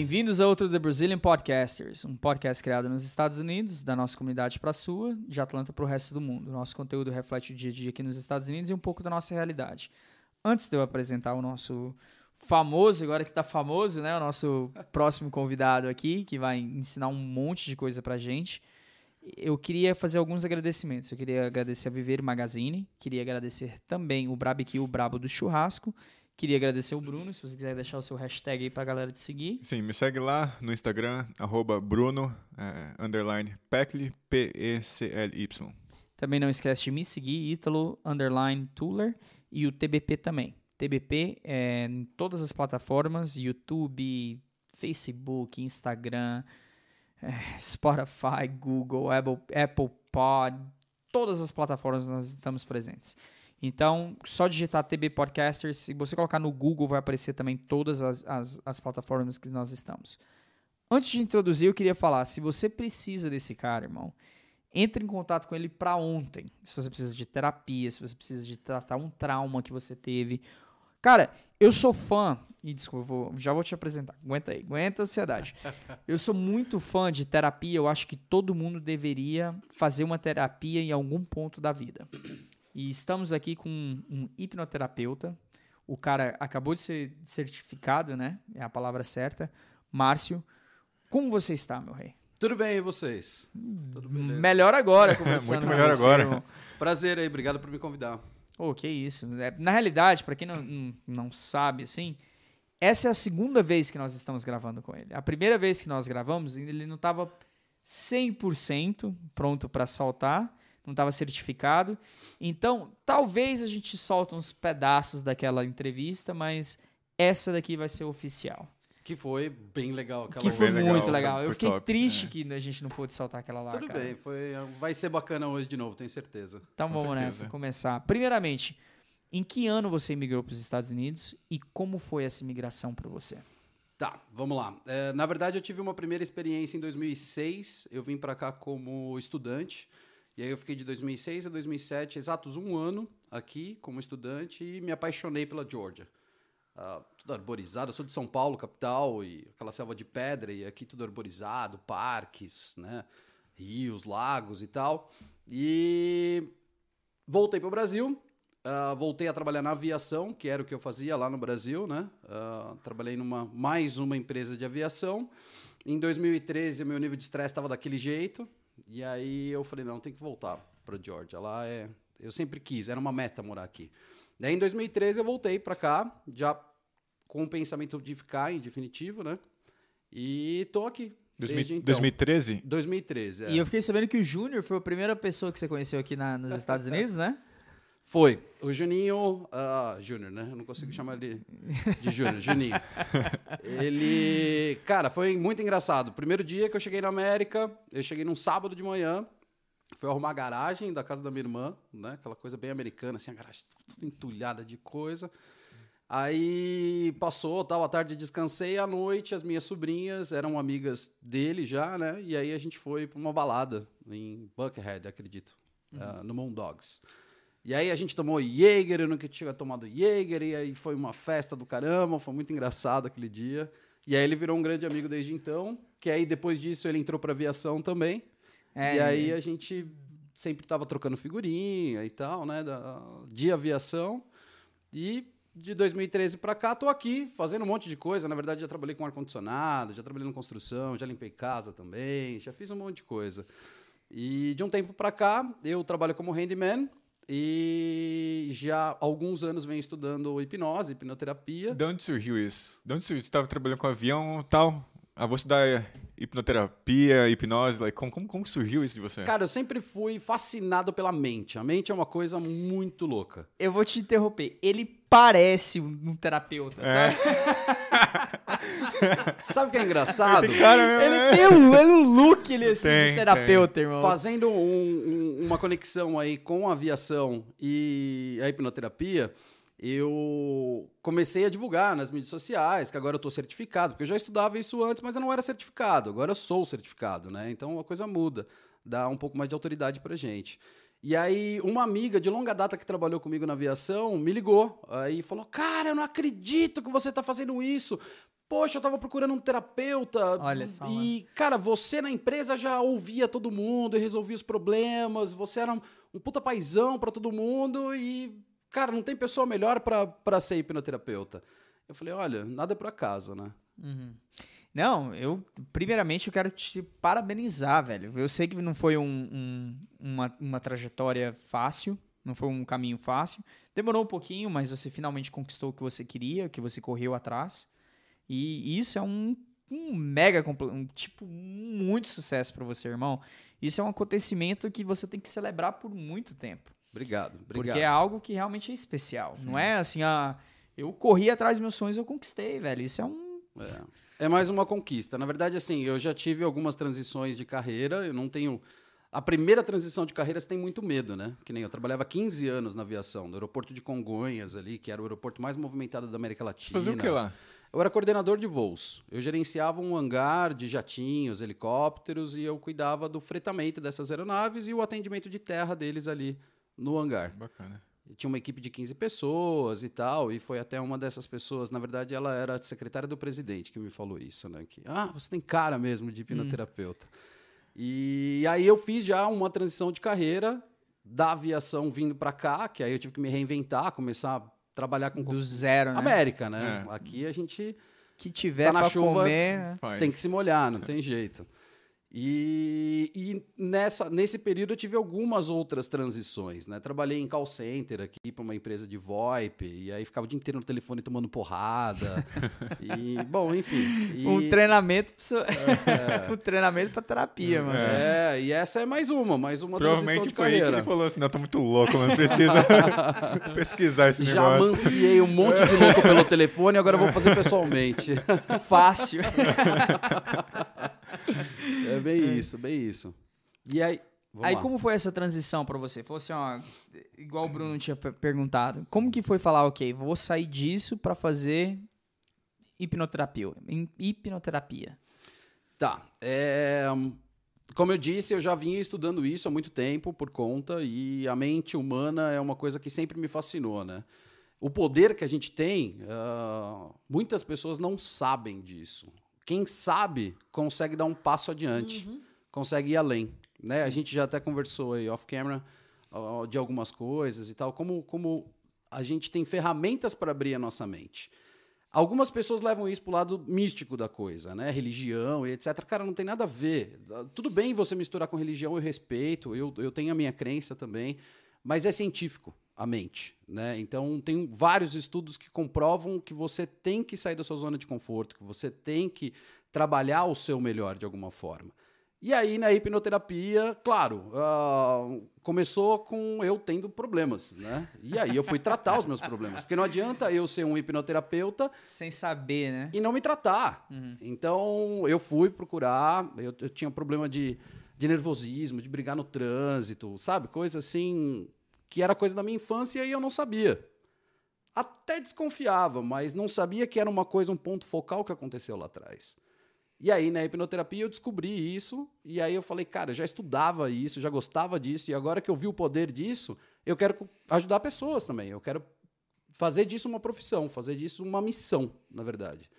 Bem-vindos a outro The Brazilian Podcasters, um podcast criado nos Estados Unidos, da nossa comunidade para a sua, de Atlanta para o resto do mundo. Nosso conteúdo reflete o dia a dia aqui nos Estados Unidos e um pouco da nossa realidade. Antes de eu apresentar o nosso famoso, agora que está famoso, né, o nosso próximo convidado aqui, que vai ensinar um monte de coisa para gente, eu queria fazer alguns agradecimentos. Eu queria agradecer a Viver Magazine, queria agradecer também o Barbecue, o Brabo do Churrasco, Queria agradecer o Bruno, se você quiser deixar o seu hashtag aí pra galera te seguir. Sim, me segue lá no Instagram, arroba Bruno, é, underline Pecli, P-E-C-L-Y. Também não esquece de me seguir, Ítalo, underline Tuller, e o TBP também. TBP é em todas as plataformas, YouTube, Facebook, Instagram, é, Spotify, Google, Apple, Apple Pod, todas as plataformas nós estamos presentes. Então, só digitar TB Podcasters, se você colocar no Google, vai aparecer também todas as, as, as, plataformas que nós estamos. Antes de introduzir, eu queria falar, se você precisa desse cara, irmão, entre em contato com ele para ontem. Se você precisa de terapia, se você precisa de tratar um trauma que você teve. Cara, eu sou fã, e desculpa, vou, já vou te apresentar. Aguenta aí, aguenta a ansiedade. Eu sou muito fã de terapia, eu acho que todo mundo deveria fazer uma terapia em algum ponto da vida. E estamos aqui com um, hipnoterapeuta. O cara acabou de ser certificado, né? É a palavra certa. Márcio, como você está, meu rei? Tudo bem, e vocês? Tudo beleza? Melhor agora, conversando Muito melhor agora. Irmão. Prazer aí, obrigado por me convidar. Oh, que isso. É, na realidade, para quem não, não, não sabe, assim, essa é a segunda vez que nós estamos gravando com ele. A primeira vez que nós gravamos, ele não estava 100% pronto para saltar não estava certificado. Então, talvez a gente solte uns pedaços daquela entrevista, mas essa daqui vai ser oficial. Que foi bem legal. Aquela que foi muito legal. legal. Eu fiquei top. triste é. que a gente não pôde soltar aquela lá. Tudo cara. bem, foi, vai ser bacana hoje de novo, tenho certeza. Então Com vamos certeza. nessa, começar. Primeiramente, em que ano você migrou para os Estados Unidos e como foi essa migração para você? Tá, vamos lá. É, na verdade, eu tive uma primeira experiência em 2006. Eu vim para cá como estudante. E aí eu fiquei de 2006 a 2007, exatos um ano aqui como estudante e me apaixonei pela Georgia. Uh, tudo arborizado, eu sou de São Paulo, capital, e aquela selva de pedra, e aqui tudo arborizado, parques, né? rios, lagos e tal. E voltei para o Brasil, uh, voltei a trabalhar na aviação, que era o que eu fazia lá no Brasil, né? Uh, trabalhei numa mais uma empresa de aviação. Em 2013, meu nível de estresse estava daquele jeito, e aí eu falei, não, tem que voltar para Georgia. Lá é, eu sempre quis, era uma meta morar aqui. Daí em 2013 eu voltei para cá, já com o pensamento de ficar em definitivo, né? E tô aqui. Desde então. 2013? 2013, é. E eu fiquei sabendo que o Júnior foi a primeira pessoa que você conheceu aqui na, nos Estados Unidos, né? Foi. O Juninho. Uh, Júnior, né? Eu não consigo chamar ele de Júnior, Juninho. Ele. Cara, foi muito engraçado. Primeiro dia que eu cheguei na América, eu cheguei num sábado de manhã. Fui arrumar a garagem da casa da minha irmã, né? Aquela coisa bem americana, assim, a garagem tudo entulhada de coisa. Aí passou, tal, à tarde descansei, à noite as minhas sobrinhas eram amigas dele já, né? E aí a gente foi para uma balada em Buckhead, acredito, uhum. uh, no Moondogs. Dogs. E aí a gente tomou Jäger, eu nunca tinha tomado Jäger, e aí foi uma festa do caramba, foi muito engraçado aquele dia. E aí ele virou um grande amigo desde então, que aí depois disso ele entrou para aviação também. É, e aí a gente sempre tava trocando figurinha e tal, né, da, de aviação. E de 2013 para cá tô aqui fazendo um monte de coisa. Na verdade já trabalhei com ar condicionado, já trabalhei na construção, já limpei casa também, já fiz um monte de coisa. E de um tempo para cá eu trabalho como handyman e já há alguns anos vem estudando hipnose, hipnoterapia. De onde surgiu isso? De onde surgiu? Você estava trabalhando com avião tal? Ah, vou estudar hipnoterapia, hipnose, like, como, como, como surgiu isso de você? Cara, eu sempre fui fascinado pela mente. A mente é uma coisa muito louca. Eu vou te interromper. Ele parece um terapeuta, é. sabe? sabe o que é engraçado? Cara, ele é. tem um, ele um look ele, assim, tem, de terapeuta, tem. irmão. Fazendo um, um, uma conexão aí com a aviação e a hipnoterapia, eu comecei a divulgar nas mídias sociais que agora eu estou certificado, porque eu já estudava isso antes, mas eu não era certificado. Agora eu sou certificado, né? Então a coisa muda, dá um pouco mais de autoridade para gente. E aí, uma amiga de longa data que trabalhou comigo na aviação me ligou. Aí falou: Cara, eu não acredito que você está fazendo isso. Poxa, eu tava procurando um terapeuta. Olha só, E, cara, você na empresa já ouvia todo mundo e resolvia os problemas. Você era um, um puta paizão pra todo mundo e, cara, não tem pessoa melhor pra, pra ser hipnoterapeuta. Eu falei, olha, nada é por acaso, né? Uhum. Não, eu, primeiramente, eu quero te parabenizar, velho. Eu sei que não foi um- um- uma, uma trajetória fácil, não foi um caminho fácil. Demorou um pouquinho, mas você finalmente conquistou o que você queria, o que você correu atrás. E isso é um, um mega, um tipo, muito sucesso pra você, irmão. Isso é um acontecimento que você tem que celebrar por muito tempo. Obrigado, obrigado. Porque é algo que realmente é especial. Não é assim, ah, eu corri atrás dos meus sonhos, eu conquistei, velho. Isso é um. É mais uma conquista. Na verdade, assim, eu já tive algumas transições de carreira, eu não tenho. A primeira transição de carreira você tem muito medo, né? Que nem eu trabalhava 15 anos na aviação, no aeroporto de Congonhas ali, que era o aeroporto mais movimentado da América Latina. Fazer o que lá? Eu era coordenador de voos. Eu gerenciava um hangar de jatinhos, helicópteros e eu cuidava do fretamento dessas aeronaves e o atendimento de terra deles ali no hangar. Bacana. E tinha uma equipe de 15 pessoas e tal, e foi até uma dessas pessoas, na verdade, ela era a secretária do presidente que me falou isso, né? Que, ah, você tem cara mesmo de hipnoterapeuta. E aí eu fiz já uma transição de carreira da aviação vindo para cá, que aí eu tive que me reinventar, começar a trabalhar com Do zero, né? América, né? É. Aqui a gente Que tiver Tá na pra chuva, comer. né? Faz. tem que se molhar, não tem jeito. E, e nessa, nesse período eu tive algumas outras transições, né? Trabalhei em call center aqui para uma empresa de VoIP, e aí ficava o dia inteiro no telefone tomando porrada. e, bom, enfim. E, Um treinamento pra seu- um treinamento pra terapia, mano. É, e essa é mais uma, mais uma transição Provavelmente de foi aí que carreira. ele falou assim, não, eu tô muito louco, mano, precisa pesquisar esse Já negócio. manciei um monte de louco pelo telefone, agora eu vou fazer pessoalmente. Fácil. É bem isso, bem isso. E aí. Aí lá. como foi essa transição pra você? Foi assim, ó, igual o Bruno tinha per- perguntado. Como que foi falar, ok, vou sair disso pra fazer hipnoterapia? Hipnoterapia. Tá. é, como eu disse, eu já vinha estudando isso há muito tempo por conta, e a mente humana é uma coisa que sempre me fascinou, né? O poder que a gente tem, ah, muitas pessoas não sabem disso. Quem sabe consegue dar um passo adiante, consegue ir além. Né? A gente já até conversou aí off-camera de algumas coisas e tal, como, como a gente tem ferramentas para abrir a nossa mente. Algumas pessoas levam isso pro lado místico da coisa, né? Religião e etc. Cara, não tem nada a ver. Tudo bem você misturar com religião, eu respeito, eu, eu tenho a minha crença também, mas é científico a mente, né? Então tem vários estudos que comprovam que você tem que sair da sua zona de conforto, que você tem que trabalhar o seu melhor de alguma forma. E aí, na hipnoterapia, claro, ah, começou com eu tendo problemas, né? E aí eu fui tratar os meus problemas. Porque não adianta eu ser um hipnoterapeuta Sem saber, né? e não me tratar. Então, eu fui procurar, eu, eu tinha problema de, de nervosismo, de brigar no trânsito, sabe? Coisa assim, que era coisa da minha infância e eu não sabia. Até desconfiava, mas não sabia que era uma coisa, um ponto focal que aconteceu lá atrás. E aí, na hipnoterapia, eu descobri isso, e aí eu falei, cara, eu já estudava isso, já gostava disso, e agora que eu vi o poder disso, eu quero ajudar pessoas também. Eu quero fazer disso uma profissão, fazer disso uma missão, na verdade.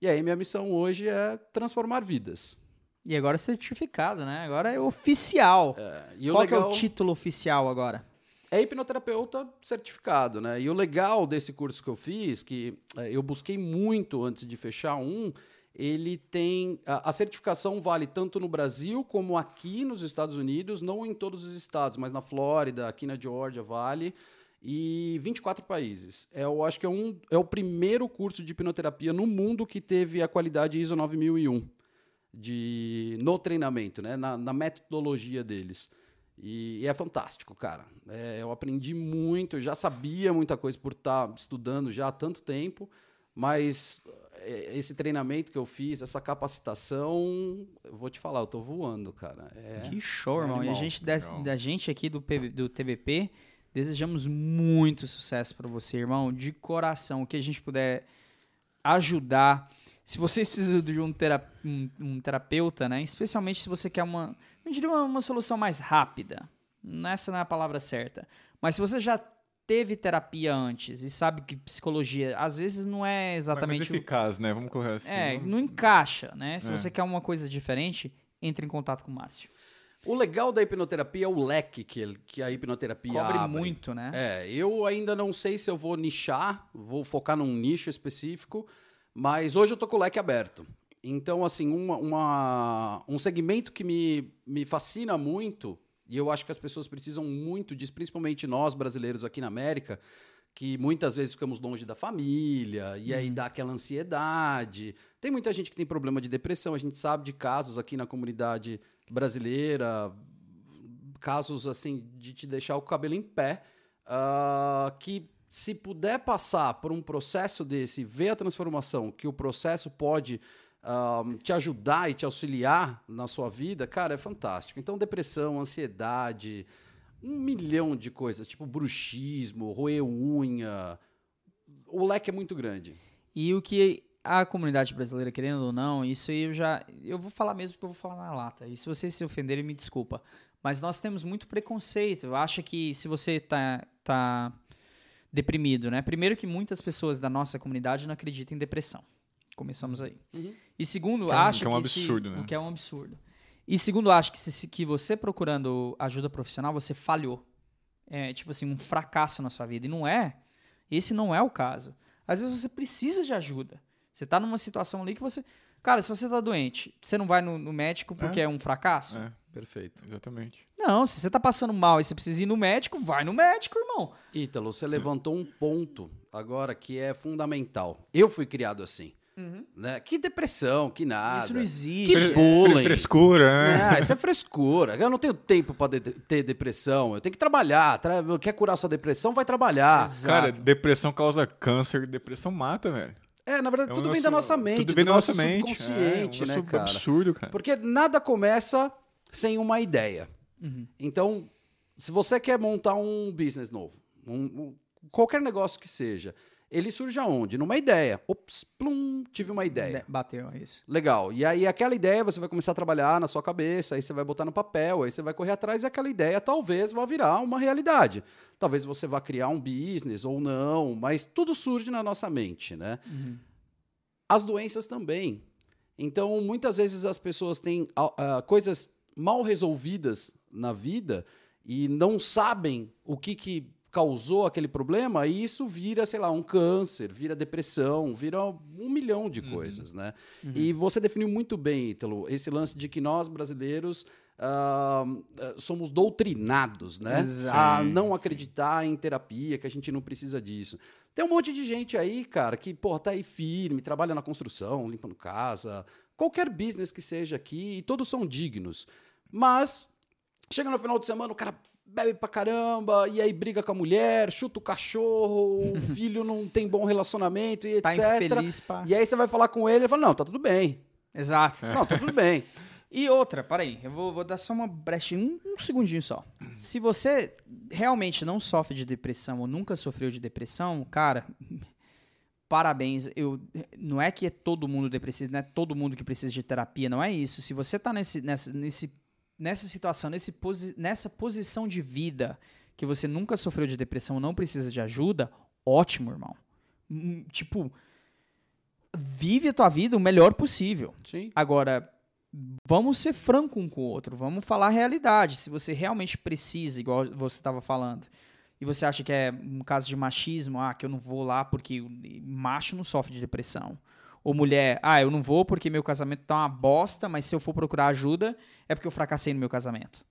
E aí, minha missão hoje é transformar vidas. E agora é certificado, né? Agora é oficial. É, e Qual que é legal o título oficial agora? É hipnoterapeuta certificado, né? E o legal desse curso que eu fiz, que é, eu busquei muito antes de fechar um, ele tem a, a certificação vale tanto no Brasil como aqui nos Estados Unidos, não em todos os estados, mas na Flórida, aqui na Geórgia vale e 24 países. É, eu acho que é, um, é o primeiro curso de hipnoterapia no mundo que teve a qualidade ISO 9001 de, no treinamento, né? na, na metodologia deles. E, e é fantástico, cara. É, eu aprendi muito, eu já sabia muita coisa por estar estudando já há tanto tempo, mas é, esse treinamento que eu fiz, essa capacitação, eu vou te falar, eu tô voando, cara. É, Que show, irmão. E a gente, des- da gente aqui do, PB do TBP, desejamos muito sucesso pra você, irmão. De coração. O que a gente puder ajudar. Se vocês precisam de um, tera- um- um terapeuta, né? Especialmente se você quer uma. Não diria uma, uma solução mais rápida. Essa não é a palavra certa. Mas se você já teve terapia antes e sabe que psicologia às vezes não é Mais exatamente o- eficaz, né? Vamos correr assim. é, não encaixa, né? Se É. você quer uma coisa diferente, entre em contato com o Márcio. O legal da hipnoterapia é o leque que, ele- que a hipnoterapia Cobre abre. muito, né? É, eu ainda não sei se eu vou nichar, vou focar num nicho específico, mas hoje eu tô com o leque aberto. Então, assim, uma, uma- um segmento que me, me fascina muito, e eu acho que as pessoas precisam muito disso, principalmente nós brasileiros aqui na América, que muitas vezes ficamos longe da família, e aí dá aquela ansiedade. Tem muita gente que tem problema de depressão, a gente sabe de casos aqui na comunidade brasileira, casos assim de te deixar o cabelo em pé, ah, que se puder passar por um processo desse, ver a transformação que o processo pode ah, te ajudar e te auxiliar na sua vida, cara, é fantástico. Então, depressão, ansiedade, um milhão de coisas, tipo bruxismo, roer unha, o leque é muito grande. E o que a comunidade brasileira, querendo ou não, isso aí eu já. Eu vou falar mesmo porque eu vou falar na lata. E se vocês se ofenderem, me desculpa. Mas nós temos muito preconceito. Acha que se você tá, tá deprimido, né? Primeiro que muitas pessoas da nossa comunidade não acreditam em depressão. Começamos aí. Uhum. E segundo, Que é um- acha que é um se- absurdo, né? O que é um absurdo. E segundo, acha que, se, que você procurando ajuda profissional, você falhou. É tipo assim, um fracasso na sua vida. E não é. Esse não é o caso. Às vezes você precisa de ajuda. Você tá numa situação ali que você. Cara, se você tá doente, você não vai no, no médico porque é, um fracasso? É, Perfeito. exatamente. Não, se você tá passando mal e você precisa ir no médico, vai no médico, irmão. Ítalo, você levantou um ponto agora que é fundamental. Eu fui criado assim. Né? Que depressão, que nada. Isso não existe. Que bullying. fre- Frescura, né? Ah, isso é frescura. Eu não tenho tempo pra de- ter depressão. Eu tenho que trabalhar. Tra- Quer curar sua depressão? Vai trabalhar. Exato. Cara, depressão causa câncer, depressão mata, velho. É, na verdade, É um tudo vem negócio- da nossa mente, Tudo vem do da nossa nosso mente. subconsciente, é, um né, cara? absurdo, cara. Porque nada começa sem uma ideia. Então, se você quer montar um business novo, um- um- qualquer negócio que seja, ele surge aonde? Numa ideia. Ops, plum, tive uma ideia. De- Bateu é isso. Legal. E aí aquela ideia você vai começar a trabalhar na sua cabeça, aí você vai botar no papel, aí você vai correr atrás e aquela ideia talvez vá virar uma realidade. Talvez você vá criar um business ou não, mas tudo surge na nossa mente, né? As doenças também. Então, muitas vezes as pessoas têm ah, coisas mal resolvidas na vida e não sabem o que, que causou aquele problema, e isso vira, sei lá, um câncer, vira depressão, vira um milhão de coisas, né? E você definiu muito bem, Ítalo, esse lance de que nós, brasileiros, ah, somos doutrinados, né? Exato. A Sim, não sim. acreditar em terapia, que a gente não precisa disso. Tem um monte de gente aí, cara, que, porra, tá aí firme, trabalha na construção, limpando casa, qualquer business que seja aqui, e todos são dignos. Mas, chega no final de semana, o cara bebe pra caramba, e aí briga com a mulher, chuta o cachorro, o filho não tem bom relacionamento e Tá etc. infeliz, pá. E aí você vai falar com ele, ele fala, não, tá tudo bem. Exato. Não, tá tudo bem. E outra, peraí, eu vou, vou dar só uma brechinha, um, um segundinho só. Se você realmente não sofre de depressão ou nunca sofreu de depressão, cara, parabéns. Eu, não é que é todo mundo depressivo, não é todo mundo que precisa de terapia, não é isso. Se você tá nesse, nessa, nesse, nessa situação, nesse posi, nessa posição de vida que você nunca sofreu de depressão não precisa de ajuda, ótimo, irmão. Hum, Tipo, vive a tua vida o melhor possível. Sim. Agora, vamos ser franco um com o outro, vamos falar a realidade. Se você realmente precisa, igual você estava falando, e você acha que é um caso de machismo, ah, que eu não vou lá porque macho não sofre de depressão. Ou mulher, ah, eu não vou porque meu casamento tá uma bosta, mas se eu for procurar ajuda, é porque eu fracassei no meu casamento.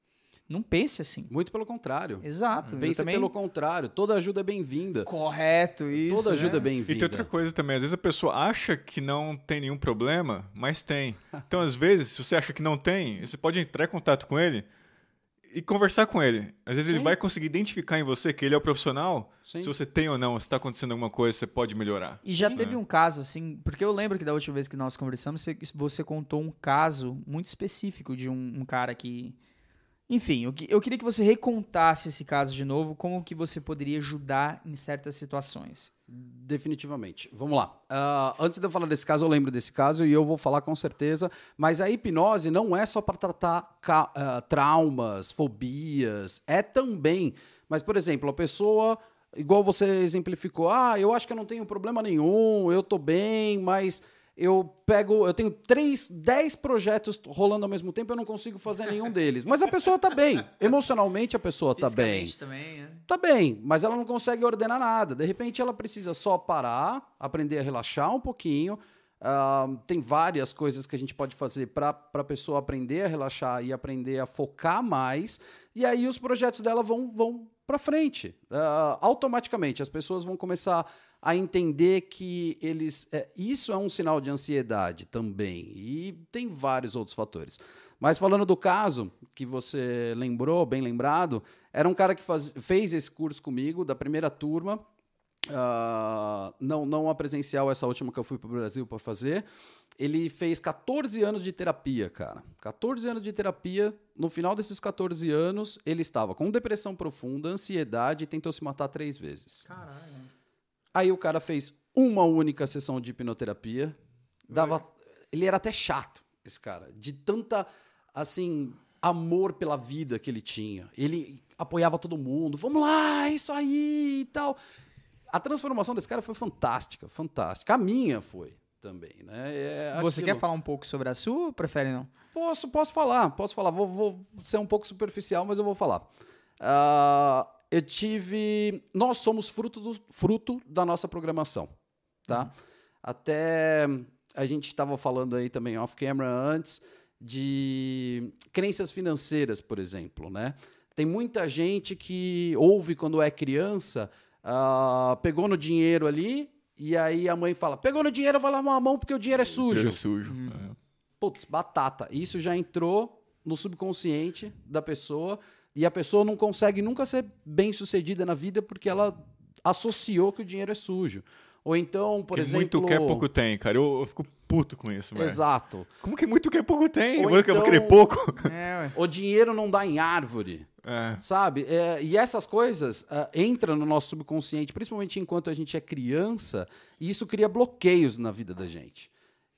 Não pense assim. Muito pelo contrário. Exato. eu Pense também... pelo contrário. Toda ajuda é bem-vinda. Correto, isso. Toda ajuda né? é bem-vinda. E tem outra coisa também, às vezes a pessoa acha que não tem nenhum problema, mas tem. Então, às vezes, se você acha que não tem, você pode entrar em contato com ele e conversar com ele. Às vezes ele Sim. vai conseguir identificar em você que ele é o profissional, Sim. se você tem ou não, se está acontecendo alguma coisa, você pode melhorar. E já Sim. teve um caso, assim, porque eu lembro que da última vez que nós conversamos, você, você contou um caso muito específico de um, um cara que. Enfim, eu, que- eu queria que você recontasse esse caso de novo, como que você poderia ajudar em certas situações. Definitivamente. Vamos lá. Ah, antes de eu falar desse caso, eu lembro desse caso e eu vou falar com certeza. Mas a hipnose não é só para tratar ah, traumas, fobias. É também. Mas, por exemplo, a pessoa igual você exemplificou, ah, eu acho que eu não tenho problema nenhum, eu tô bem, mas eu pego, eu tenho três, dez projetos rolando ao mesmo tempo, eu não consigo fazer nenhum deles. Mas a pessoa tá bem. Emocionalmente a pessoa tá bem. Também, né? Tá bem, mas ela não consegue ordenar nada. De repente ela precisa só parar, aprender a relaxar um pouquinho. Ah, tem várias coisas que a gente pode fazer para a pessoa aprender a relaxar e aprender a focar mais. E aí os projetos dela vão, vão para frente. Ah, automaticamente as pessoas vão começar a entender que eles. é, isso é um sinal de ansiedade também. E tem vários outros fatores. Mas falando do caso que você lembrou, bem lembrado, era um cara que faz- fez esse curso comigo, da primeira turma. Ah, não, não a presencial, essa última que eu fui para o Brasil para fazer. Ele fez 14 anos de terapia, cara. 14 anos de terapia. No final desses 14 anos, ele estava com depressão profunda, ansiedade e tentou se matar três vezes. Caralho. Aí o cara fez uma única sessão de hipnoterapia. Dava, ele era até chato, esse cara, de tanta assim amor pela vida que ele tinha. Ele apoiava todo mundo. Vamos lá, é isso aí e tal. A transformação desse cara foi fantástica, fantástica. A minha foi também, né? É Você aquilo. quer falar um pouco sobre a sua ou prefere não? Posso, posso falar, posso falar. Vou, vou ser um pouco superficial, mas eu vou falar. Ah, eu tive. Nós somos fruto, do, fruto da nossa programação, tá? Até a gente estava falando aí também off-camera antes de crenças financeiras, por exemplo, né? Tem muita gente que ouve quando é criança, ah, pegou no dinheiro ali, e aí a mãe fala: pegou no dinheiro, vai lavar a mão porque o dinheiro é sujo. Dinheiro sujo. é. Putz, batata. Isso já entrou no subconsciente da pessoa e a pessoa não consegue nunca ser bem sucedida na vida porque ela associou que o dinheiro é sujo. Ou então, por Que exemplo. muito quer, pouco tem, cara. Eu, eu fico puto com isso, velho. Exato. Como que muito quer, pouco tem? Ou Eu vou- eu vou querer então- pouco. É. O dinheiro não dá em árvore. É. Sabe? É, e essas coisas ah, entram no nosso subconsciente, principalmente enquanto a gente é criança, e isso cria bloqueios na vida da gente.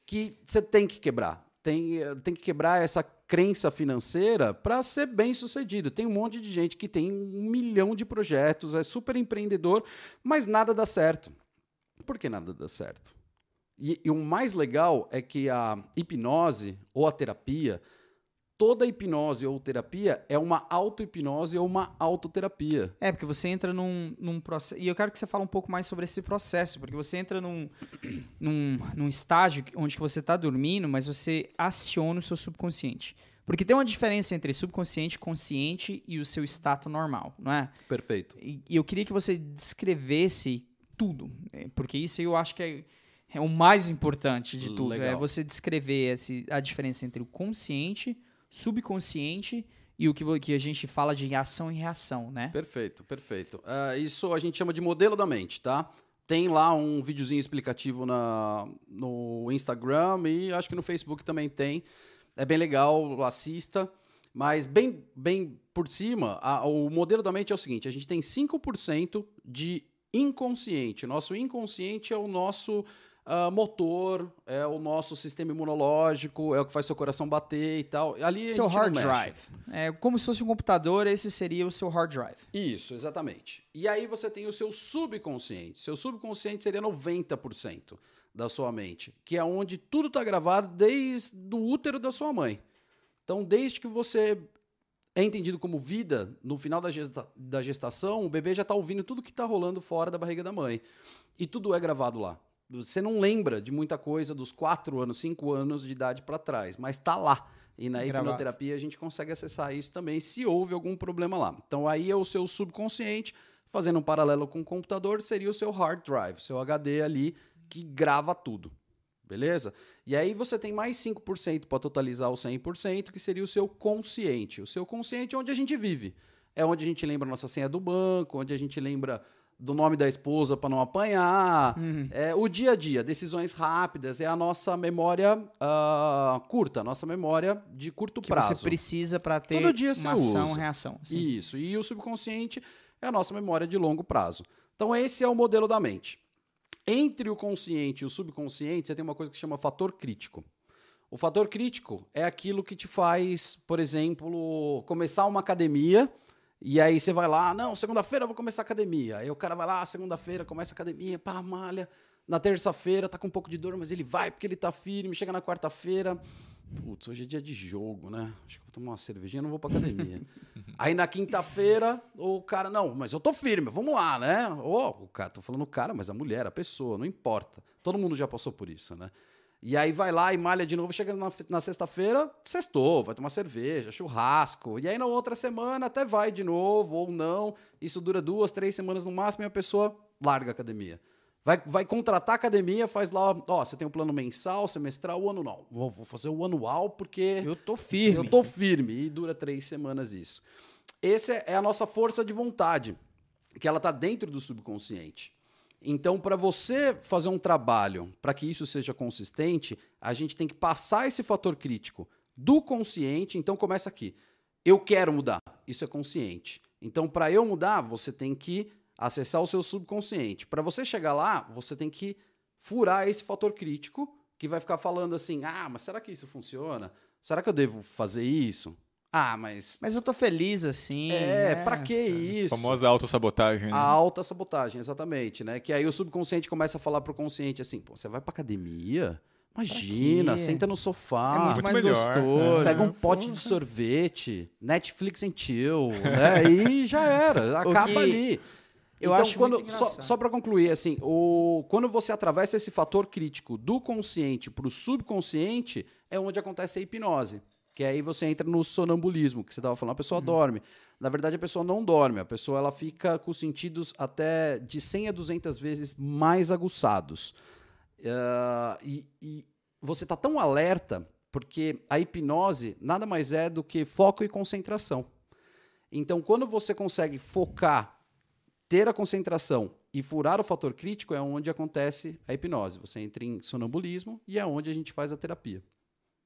Que você tem que quebrar. Tem, eh, tem que quebrar essa crença financeira para ser bem sucedido. Tem um monte de gente que tem um milhão de projetos, é super empreendedor, mas nada dá certo. Por que nada dá certo? E, e o mais legal é que a hipnose ou a terapia, toda hipnose ou terapia é uma auto-hipnose ou uma autoterapia. É, porque você entra num, num processo. E eu quero que você fale um pouco mais sobre esse processo, porque você entra num, num, num estágio onde você está dormindo, mas você aciona o seu subconsciente. Porque tem uma diferença entre subconsciente, consciente e o seu estado normal, não é? Perfeito. E, e eu queria que você descrevesse tudo, é, porque isso eu acho que é, é o mais importante de tudo. É Legal. você descrever esse, a diferença entre o consciente, subconsciente e o que, que a gente fala de ação e reação, né? Perfeito, perfeito. Ah, isso a gente chama de modelo da mente, tá? Tem lá um videozinho explicativo na, no Instagram e acho que no Facebook também tem. É bem legal, assista. Mas bem, bem por cima, a- o modelo da mente é o seguinte: a gente tem 5% de inconsciente. Nosso inconsciente é o nosso ah, motor, é o nosso sistema imunológico, é o que faz seu coração bater e tal. Ali seu hard drive. É como se fosse um computador, esse seria o seu hard drive. Isso, exatamente. E aí você tem o seu subconsciente. Seu subconsciente seria 90% da sua mente, que é onde tudo está gravado desde o útero da sua mãe. Então, desde que você é entendido como vida, no final da, gesta- da gestação, o bebê já está ouvindo tudo que está rolando fora da barriga da mãe. E tudo é gravado lá. Você não lembra de muita coisa dos 4 anos, 5 anos de idade para trás, mas está lá. E na Gravado. hipnoterapia a gente consegue acessar isso também se houve algum problema lá. Então aí é o seu subconsciente, fazendo um paralelo com o computador, seria o seu hard drive, seu HD ali que grava tudo. Beleza? E aí você tem mais 5% para totalizar o 100%, que seria o seu consciente. O seu consciente é onde a gente vive. É onde a gente lembra a nossa senha do banco, onde a gente lembra do nome da esposa para não apanhar. É o dia a dia, decisões rápidas, é a nossa memória ah, curta, a nossa memória de curto Que prazo. você precisa para ter Todo dia uma ação, usa. reação. Isso. E o subconsciente é a nossa memória de longo prazo. Então, esse é o modelo da mente. Entre o consciente e o subconsciente, você tem uma coisa que chama fator crítico. O fator crítico é aquilo que te faz, por exemplo, começar uma academia E aí você vai lá, não, segunda-feira eu vou começar a academia. Aí o cara vai lá, segunda-feira começa a academia, pá, malha. Na terça-feira tá com um pouco de dor, mas ele vai porque ele tá firme. Chega na quarta-feira, putz, hoje é dia de jogo, né? Acho que vou tomar uma cervejinha, não vou pra academia. aí na quinta-feira, o cara, não, mas eu tô firme, vamos lá, né? Ô, o cara, tô falando o cara, mas a mulher, a pessoa, não importa. Todo mundo já passou por isso, né? E aí vai lá e malha de novo, chega na, na sexta-feira, sextou, vai tomar cerveja, churrasco. E aí na outra semana até vai de novo, ou não. Isso dura duas, três semanas no máximo e a pessoa larga a academia. Vai, vai contratar a academia, faz lá, ó, você tem um plano mensal, semestral, o anual. Vou, vou fazer o anual porque. Eu tô firme. Eu tô firme. E dura três semanas isso. Essa é a nossa força de vontade, que ela tá dentro do subconsciente. Então, para você fazer um trabalho, para que isso seja consistente, a gente tem que passar esse fator crítico do consciente. Então, começa aqui. Eu quero mudar. Isso é consciente. Então, para eu mudar, você tem que acessar o seu subconsciente. Para você chegar lá, você tem que furar esse fator crítico que vai ficar falando assim: ah, mas será que isso funciona? Será que eu devo fazer isso? Ah, mas. Mas eu tô feliz assim. É, né? pra que isso? A famosa autossabotagem, né? A alta sabotagem, exatamente, né? Que aí o subconsciente começa a falar pro consciente assim: pô, você vai pra academia? Imagina, senta no sofá. É muito Muito mais melhor, gostoso. Pega um Porra. pote de sorvete, Netflix and chill, né? E já era, acaba que ali. eu então, acho quando, só, só para concluir, assim, o, quando você atravessa esse fator crítico do consciente para o subconsciente, é onde acontece a hipnose. Que aí você entra no sonambulismo, que você estava falando, a Uhum. pessoa dorme. Na verdade, a pessoa não dorme, a pessoa ela fica com os sentidos até de 100 a 200 vezes mais aguçados. Ah, e, e você está tão alerta, porque a hipnose nada mais é do que foco e concentração. Então, quando você consegue focar, ter a concentração e furar o fator crítico, é onde acontece a hipnose. Você entra em sonambulismo e é onde a gente faz a terapia.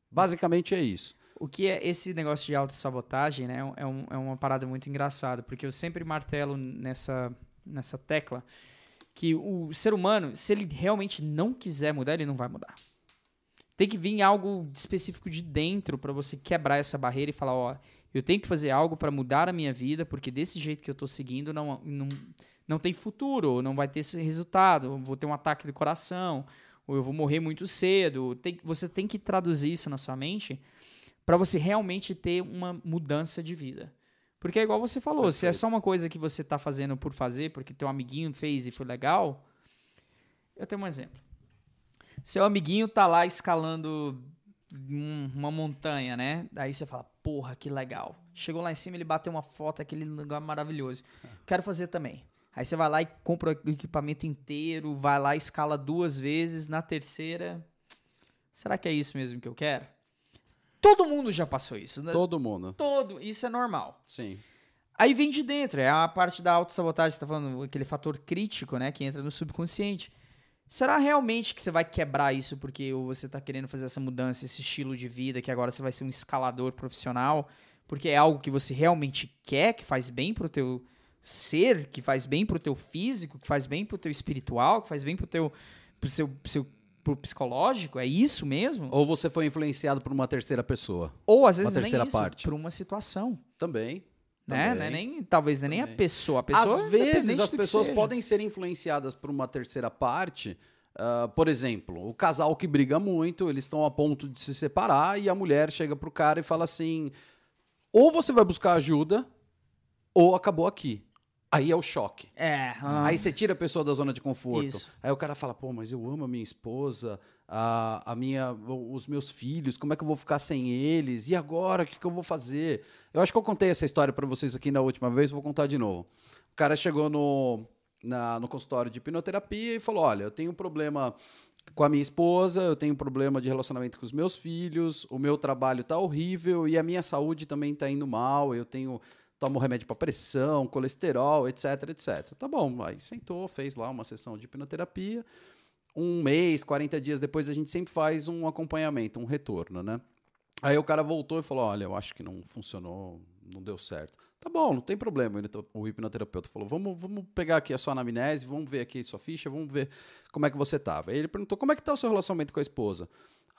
Basicamente é isso. O que é esse negócio de autossabotagem, né? É, um- é uma parada muito engraçada, porque eu sempre martelo nessa, nessa tecla que o ser humano, se ele realmente não quiser mudar, ele não vai mudar. Tem que vir algo específico de dentro para você quebrar essa barreira e falar, ó, eu tenho que fazer algo para mudar a minha vida, porque desse jeito que eu tô seguindo não, não, não tem futuro, não vai ter esse resultado, vou ter um ataque do coração, ou eu vou morrer muito cedo. Tem- você tem que traduzir isso na sua mente para você realmente ter uma mudança de vida. Porque é igual você falou, se é Perfeito. só uma coisa que você tá fazendo por fazer, porque teu amiguinho fez e foi legal. Eu tenho um exemplo. Seu amiguinho tá lá escalando um- uma montanha, né? Aí você fala, porra, que legal. Chegou lá em cima, ele bateu uma foto, aquele lugar maravilhoso. Quero fazer também. Aí você vai lá e compra o equipamento inteiro, vai lá, escala duas vezes, na terceira. Será que é isso mesmo que eu quero? Todo mundo já passou isso, né? Todo mundo. Todo, isso é normal. Sim. Aí vem de dentro, é a parte da autossabotagem, você tá falando, aquele fator crítico, né, que entra no subconsciente. Será realmente que você vai quebrar isso porque você tá querendo fazer essa mudança, esse estilo de vida, que agora você vai ser um escalador profissional, porque é algo que você realmente quer, que faz bem pro teu ser, que faz bem pro teu físico, que faz bem pro teu espiritual, que faz bem pro teu pro seu, pro seu pro psicológico? É isso mesmo? Ou você foi influenciado por uma terceira pessoa. Ou às vezes Uma terceira isso, parte. por uma situação. Também. Né? Também. É nem, talvez é nem a Também. pessoa. A pessoa Às vezes independente as pessoas podem ser influenciadas por uma terceira parte. Ah, por exemplo, o casal que briga muito, eles estão a ponto de se separar e a mulher chega pro cara e fala assim: ou você vai buscar ajuda, ou acabou aqui. Aí é o choque. É. ah, Aí você tira a pessoa da zona de conforto. Isso. Aí o cara fala, pô, mas eu amo a minha esposa, a, a minha, os meus filhos, como é que eu vou ficar sem eles? E agora, o que, que eu vou fazer? Eu acho que eu contei essa história pra vocês aqui na última vez, vou contar de novo. O cara chegou no, na- no consultório de hipnoterapia e falou, olha, eu tenho um problema com a minha esposa, eu tenho um problema de relacionamento com os meus filhos, o meu trabalho tá horrível e a minha saúde também tá indo mal, eu tenho tomo remédio para pressão, colesterol, etc, etc. Tá bom, aí sentou, fez lá uma sessão de hipnoterapia. Um mês, 40 dias depois, a gente sempre faz um acompanhamento, um retorno, né? Aí o cara voltou e falou: Olha, eu acho que não funcionou, não deu certo. Tá bom, não tem problema. O hipnoterapeuta falou: vamos, vamos pegar aqui a sua anamnese, vamos ver aqui a sua ficha, vamos ver como é que você tava. Aí ele perguntou: Como é que tá o seu relacionamento com a esposa?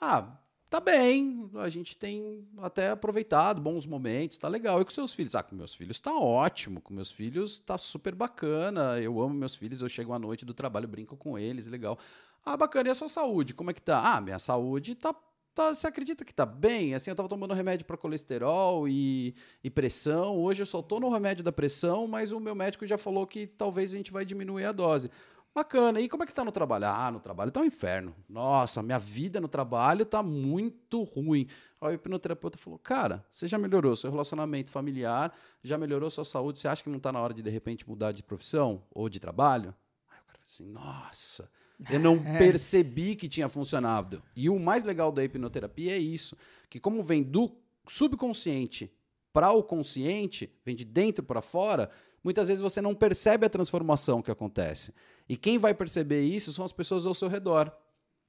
Ah, tá bem, a gente tem até aproveitado bons momentos, tá legal. E com seus filhos? Ah, com meus filhos tá ótimo, com meus filhos tá super bacana, eu amo meus filhos, eu chego à noite do trabalho, brinco com eles, legal. Ah, bacana, e a sua saúde, como é que tá? Ah, minha saúde tá Tá, você acredita que tá bem? Assim, eu tava tomando remédio para colesterol e, e, pressão. Hoje eu só tô no remédio da pressão, mas o meu médico já falou que talvez a gente vai diminuir a dose. Bacana. E como é que tá no trabalho? Ah, no trabalho tá um inferno. Nossa, minha vida no trabalho tá muito ruim. Aí o hipnoterapeuta falou: Cara, você já melhorou seu relacionamento familiar, já melhorou sua saúde, você acha que não tá na hora de de repente mudar de profissão ou de trabalho? Aí o cara falou assim: Nossa. Eu não é. percebi que tinha funcionado. E o mais legal da hipnoterapia é isso, que como vem do subconsciente para o consciente, vem de dentro para fora, muitas vezes você não percebe a transformação que acontece. E quem vai perceber isso são as pessoas ao seu redor.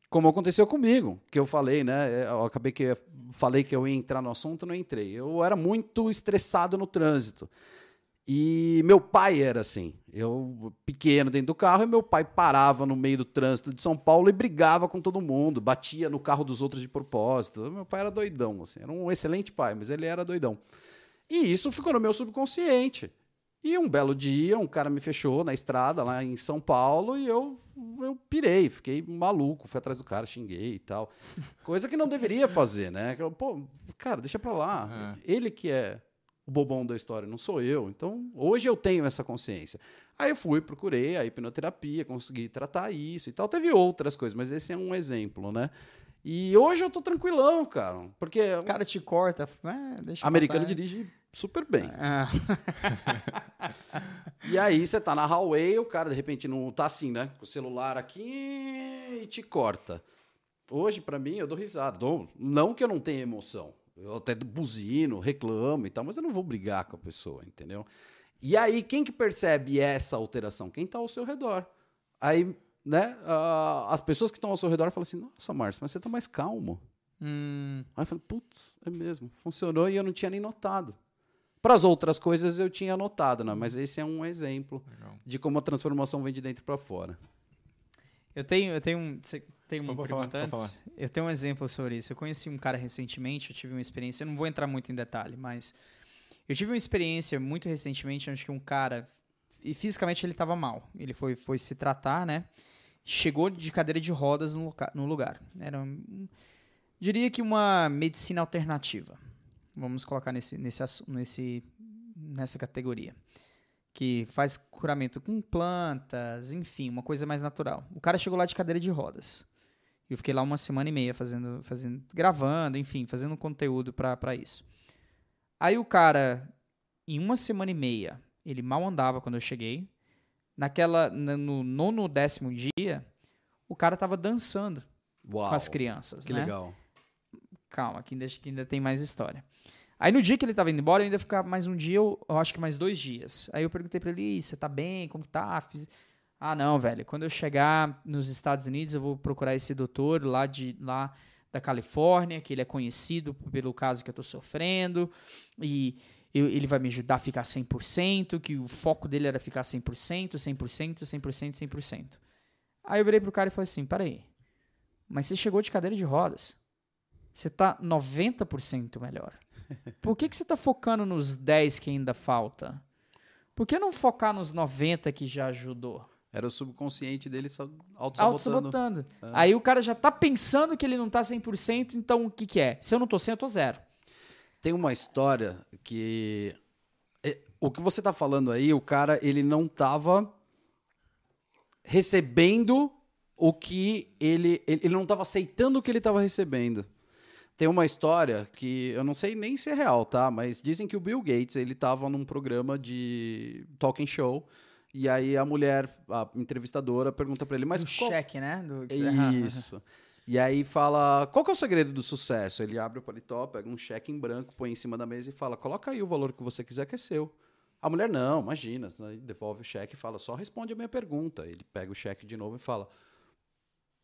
Como aconteceu comigo, que eu falei, né? É, eu acabei que falei que eu ia entrar no assunto, não entrei. Eu era muito estressado no trânsito. E meu pai era assim. Eu, pequeno dentro do carro, e meu pai parava no meio do trânsito de São Paulo e brigava com todo mundo, batia no carro dos outros de propósito. Meu pai era doidão, assim. Era um excelente pai, mas ele era doidão. E isso ficou no meu subconsciente. E um belo dia, um cara me fechou na estrada lá em São Paulo e eu, eu pirei, fiquei maluco, fui atrás do cara, xinguei e tal. Coisa que não deveria fazer, né? Pô, cara, deixa pra lá. É. Ele que é o bobão da história, não sou eu. Então, hoje eu tenho essa consciência. Aí eu fui, procurei a hipnoterapia, consegui tratar isso e tal. Teve outras coisas, mas esse é um exemplo, né? E hoje eu tô tranquilão, cara. Porque. O cara te corta. É, deixa americano passar. dirige super bem. É. e aí você tá na highway, o cara de repente não tá assim, né? Com o celular aqui e te corta. Hoje, para mim, eu dou risada. Dou, não que eu não tenha emoção. Eu até buzino, reclamo e tal, mas eu não vou brigar com a pessoa, entendeu? E aí, quem que percebe essa alteração? Quem está ao seu redor. Aí, né, uh, as pessoas que estão ao seu redor falam assim, nossa, Márcio, mas você está mais calmo. Hum. Aí eu falei, putz, é mesmo, funcionou e eu não tinha nem notado. Para as outras coisas eu tinha notado, né? mas esse é um exemplo Legal. de como a transformação vem de dentro para fora. Eu tenho, eu tenho um. Tem uma pergunta falar, antes? Eu tenho um exemplo sobre isso. Eu conheci um cara recentemente, eu tive uma experiência, eu não vou entrar muito em detalhe, mas eu tive uma experiência muito recentemente onde um cara, e fisicamente ele estava mal. Ele foi, foi se tratar, né? Chegou de cadeira de rodas no, no lugar. Era, um, diria que uma medicina alternativa. Vamos colocar nesse, nesse, nesse, nessa categoria que faz curamento com plantas, enfim, uma coisa mais natural. O cara chegou lá de cadeira de rodas. Eu fiquei lá uma semana e meia fazendo, fazendo gravando, enfim, fazendo conteúdo para isso. Aí o cara, em uma semana e meia, ele mal andava quando eu cheguei. Naquela, no nono, décimo dia, o cara tava dançando Uau, com as crianças. Que né? legal. Calma, que ainda, que ainda tem mais história. Aí no dia que ele tava indo embora, eu ainda ficar mais um dia, eu, eu acho que mais dois dias. Aí eu perguntei pra ele, você tá bem? Como tá? Fiz... Ah, não, velho. Quando eu chegar nos Estados Unidos, eu vou procurar esse doutor lá de lá da Califórnia, que ele é conhecido pelo caso que eu tô sofrendo, e eu, ele vai me ajudar a ficar 100%, que o foco dele era ficar 100%, 100%, 100%, 100%. Aí eu virei pro cara e falei assim, peraí, mas você chegou de cadeira de rodas, você tá 90% melhor. Por que, que você está focando nos 10 que ainda falta? Por que não focar nos 90 que já ajudou? Era o subconsciente dele auto-sabotando. Auto ah. Aí o cara já tá pensando que ele não tá 100%, então o que, que é? Se eu não tô 100, eu tô zero. Tem uma história que... É, o que você tá falando aí, o cara, ele não tava recebendo o que ele... Ele não tava aceitando o que ele tava recebendo. Tem uma história que eu não sei nem se é real, tá? Mas dizem que o Bill Gates, ele estava num programa de talking show e aí a mulher, a entrevistadora, pergunta para ele, mas um qual... cheque, né? Do... Isso. E aí fala, qual que é o segredo do sucesso? Ele abre o paletó, pega um cheque em branco, põe em cima da mesa e fala, coloca aí o valor que você quiser que é seu. A mulher, não, imagina, devolve o cheque e fala, só responde a minha pergunta. Ele pega o cheque de novo e fala,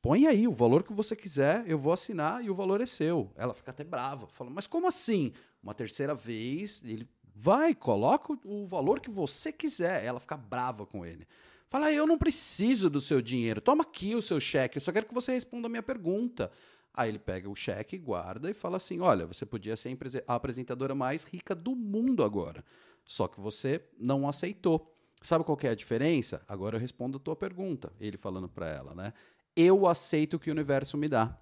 Põe aí o valor que você quiser, eu vou assinar e o valor é seu. Ela fica até brava, fala, mas como assim? Uma terceira vez, ele vai, coloca o valor que você quiser. Ela fica brava com ele. Fala, eu não preciso do seu dinheiro. Toma aqui o seu cheque. Eu só quero que você responda a minha pergunta. Aí ele pega o cheque, guarda e fala assim: Olha, você podia ser a apresentadora mais rica do mundo agora. Só que você não aceitou. Sabe qual é a diferença? Agora eu respondo a tua pergunta. Ele falando para ela, né? Eu aceito o que o universo me dá.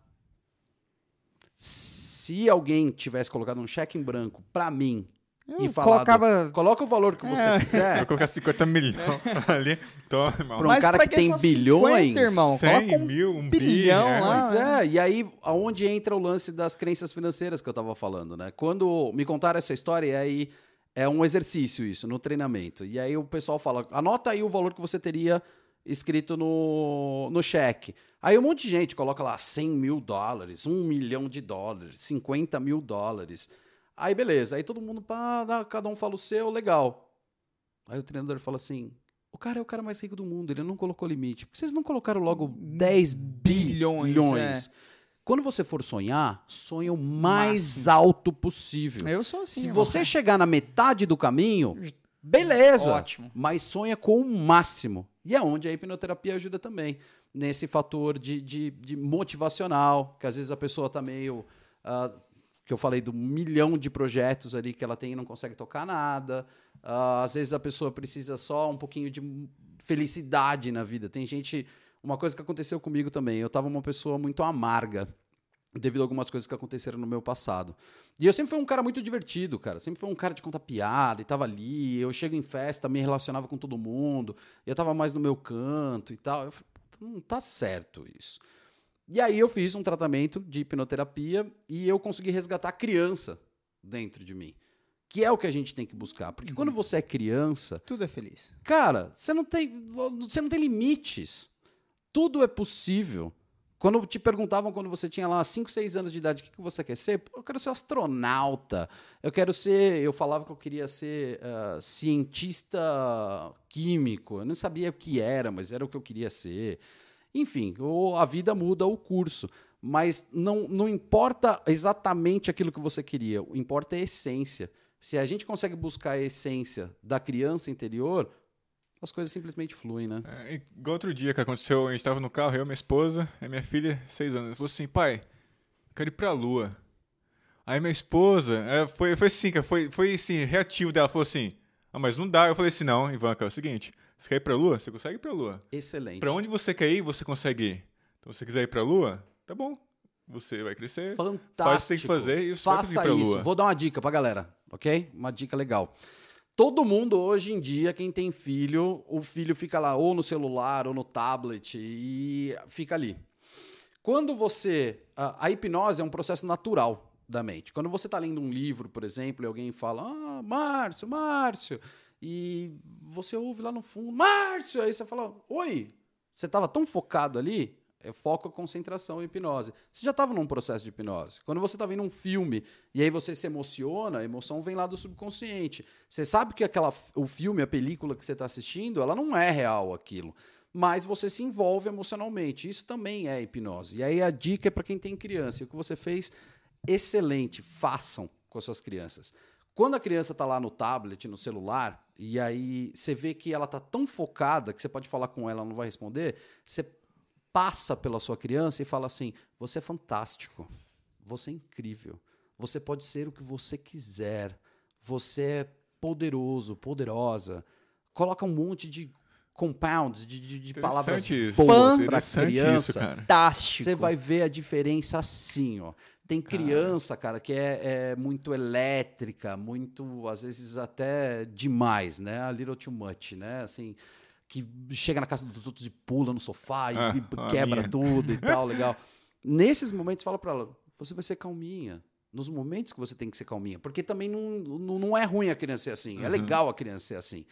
Se alguém tivesse colocado um cheque em branco para mim Eu e falado, colocava- coloca o valor que você É. quiser, Vou colocar 50 milhões ali. Toma, um Mas cara pra que tem bilhões, 50, irmão? 100 Coloca um mil, um bilhão bi, né? lá. Pois é, e aí aonde entra o lance das crenças financeiras que eu tava falando, né? Quando me contaram essa história, e aí é um exercício isso, no treinamento. E aí o pessoal fala, anota aí o valor que você teria escrito no, no cheque. Aí um monte de gente coloca lá 100 mil dólares, 1 milhão de dólares, 50 mil dólares. Aí beleza, aí todo mundo, pá, cada um fala o seu, legal. Aí o treinador fala assim, o cara é o cara mais rico do mundo, ele não colocou limite. Por que vocês não colocaram logo 10 Bilhões, bilhões? Quando você for sonhar, sonha o mais alto possível. Eu sou assim. Se você chegar na metade do caminho, beleza. Ótimo. Mas sonha com o máximo. E é onde a hipnoterapia ajuda também. Nesse fator de, de, de motivacional, que às vezes a pessoa tá meio. ah, que eu falei do milhão de projetos ali que ela tem e não consegue tocar nada. Ah, às vezes a pessoa precisa só um pouquinho de felicidade na vida. Tem gente. Uma coisa que aconteceu comigo também. Eu tava uma pessoa muito amarga devido a algumas coisas que aconteceram no meu passado. E eu sempre fui um cara muito divertido, cara. Sempre fui um cara de contar piada e tava ali. Eu chego em festa, me relacionava com todo mundo. Eu tava mais no meu canto e tal. Eu falei, "Puta, não tá certo isso. E aí eu fiz um tratamento de hipnoterapia e eu consegui resgatar a criança dentro de mim. Que é o que a gente tem que buscar. Porque quando você é criança, Tudo é feliz. Cara, você não tem, você não tem limites. Tudo é possível. Quando te perguntavam quando você tinha lá 5, 6 anos de idade, o que, que você quer ser? Eu quero ser astronauta. Eu quero ser. Eu falava que eu queria ser ah, cientista químico. Eu não sabia o que era, mas era o que eu queria ser. Enfim, o- a vida muda o curso. Mas não, não importa exatamente aquilo que você queria, o importa é a essência. Se a gente consegue buscar a essência da criança interior, as coisas simplesmente fluem, né? É, igual outro dia que aconteceu, a gente tava no carro, eu, minha esposa, e minha filha, seis anos. Ela falou assim, pai, quero ir pra lua. Aí minha esposa, é, foi, foi assim, foi, foi assim, reativo dela, falou assim, ah, mas não dá. Eu falei assim, não, Ivanka, é o seguinte, você quer ir pra lua? Você consegue ir pra lua. Excelente. Pra onde você quer ir, você consegue ir. Então, se você quiser ir pra lua, tá bom. Você vai crescer. Fantástico. Faz o que tem que fazer e vai Faça conseguir pra isso. lua. Vou dar uma dica pra galera, ok? Uma dica legal. Todo mundo hoje em dia, quem tem filho, o filho fica lá ou no celular ou no tablet e fica ali. Quando você. A, a hipnose é um processo natural da mente. Quando você está lendo um livro, por exemplo, e alguém fala, ah, Márcio, Márcio, e você ouve lá no fundo, Márcio, aí você fala, oi, você estava tão focado ali, foco, concentração e hipnose. Você já estava num processo de hipnose. Quando você está vendo um filme e aí você se emociona, a emoção vem lá do subconsciente. Você sabe que aquela, o filme, a película que você está assistindo, ela não é real aquilo. Mas você se envolve emocionalmente. Isso também é hipnose. E aí a dica é para quem tem criança. E o que você fez, excelente. Façam com as suas crianças. Quando a criança está lá no tablet, no celular, e aí você vê que ela está tão focada que você pode falar com ela, ela não vai responder, você passa pela sua criança e fala assim: você é fantástico, você é incrível, você pode ser o que você quiser, você é poderoso, poderosa. Coloca um monte de compounds, de, de, de palavras isso. boas para criança. isso. Fantástico. Você vai ver a diferença assim, ó. Tem criança, cara, que é, é muito elétrica, muito, às vezes, até demais, né? A little too much, né? Assim, que chega na casa dos outros e pula no sofá e, Ah, e quebra tudo e tal, legal. Nesses momentos, fala pra ela, você vai ser calminha. Nos momentos que você tem que ser calminha. Porque também não, não, não é ruim a criança ser assim. É Uhum. legal a criança ser assim.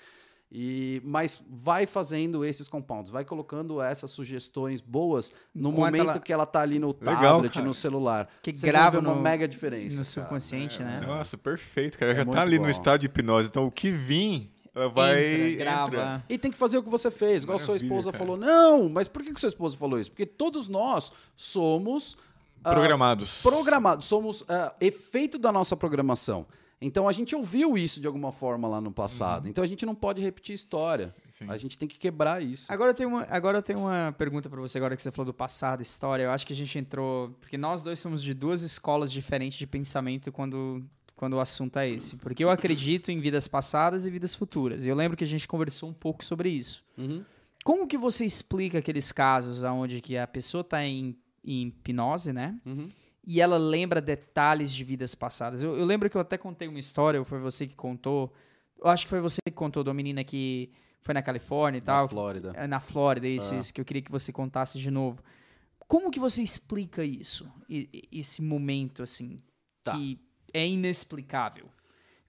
E, mas vai fazendo esses compounds, vai colocando essas sugestões boas no Enquanto momento ela- que ela tá ali no Legal, tablet, cara. no celular. Que Vocês grava ver uma no- mega diferença. no cara. subconsciente, né? Nossa, perfeito, cara. É Já tá ali no bom. estado de hipnose. Então, o que vir, ela vai... Entra, grava. entra. E tem que fazer o que você fez, igual sua Maravilha, esposa cara. falou. Não, mas por que que sua esposa falou isso? Porque todos nós somos ah, Programados. programados, somos ah, efeito da nossa programação. Então a gente ouviu isso de alguma forma lá no passado. Uhum. Então a gente não pode repetir história. Sim. A gente tem que quebrar isso. Agora eu tenho uma, agora eu tenho uma pergunta pra você, agora que você falou do passado, história. Eu acho que a gente entrou. Porque nós dois somos de duas escolas diferentes de pensamento quando, quando o assunto é esse. Porque eu acredito em vidas passadas e vidas futuras. E eu lembro que a gente conversou um pouco sobre isso. Uhum. Como que você explica aqueles casos onde que a pessoa tá em, em hipnose, né? Uhum. e ela lembra detalhes de vidas passadas. Eu, eu lembro que eu até contei uma história, ou foi você que contou. Eu acho que foi você que contou uma menina que foi na Califórnia e Na tal. Flórida. É, Na Flórida, isso, Ah. isso, que eu queria que você contasse de novo. Como que você explica isso? E- esse momento, assim, Tá. que é inexplicável.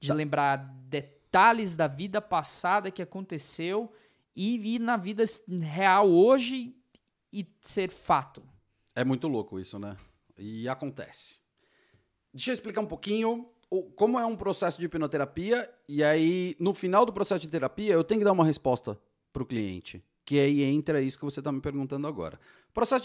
De Tá. lembrar detalhes da vida passada que aconteceu e ir na vida real hoje e ser fato. É muito louco isso, né? E acontece. Deixa eu explicar um pouquinho como é um processo de hipnoterapia. E aí, no final do processo de terapia, eu tenho que dar uma resposta para o cliente. Que aí entra isso que você está me perguntando agora. O processo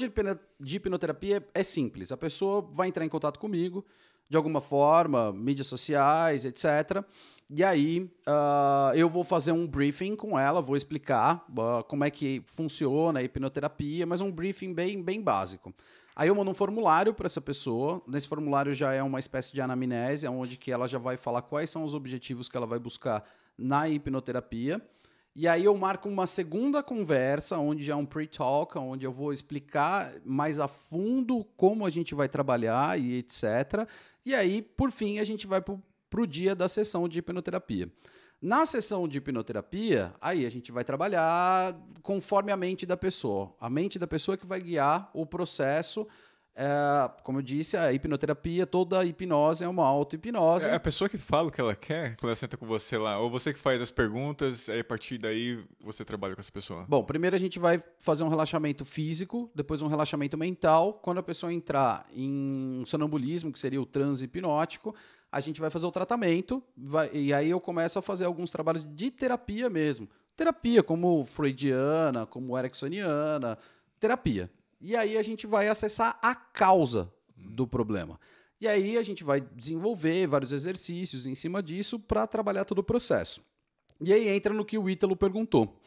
de hipnoterapia é simples. A pessoa vai entrar em contato comigo, de alguma forma, mídias sociais, etc. E aí, ah, eu vou fazer um briefing com ela, vou explicar ah, como é que funciona a hipnoterapia, mas um briefing bem, bem básico. Aí eu mando um formulário para essa pessoa. Nesse formulário já é uma espécie de anamnese, onde que ela já vai falar quais são os objetivos que ela vai buscar na hipnoterapia. E aí eu marco uma segunda conversa, onde já é um pre-talk, onde eu vou explicar mais a fundo como a gente vai trabalhar e etc. E aí, por fim, a gente vai para o dia da sessão de hipnoterapia. Na sessão de hipnoterapia, aí a gente vai trabalhar conforme a mente da pessoa. A mente da pessoa que vai guiar o processo. É, como eu disse, a hipnoterapia, toda a hipnose é uma auto-hipnose. É a pessoa que fala o que ela quer quando ela senta com você lá. Ou você que faz as perguntas, aí a partir daí você trabalha com essa pessoa. Bom, primeiro a gente vai fazer um relaxamento físico, depois um relaxamento mental. Quando a pessoa entrar em sonambulismo, que seria o transe hipnótico, a gente vai fazer o tratamento. vai- e aí eu começo a fazer alguns trabalhos de terapia mesmo. Terapia como freudiana, como ericksoniana, terapia. E aí a gente vai acessar a causa do problema. E aí a gente vai desenvolver vários exercícios em cima disso para trabalhar todo o processo. E aí entra no que o Ítalo perguntou.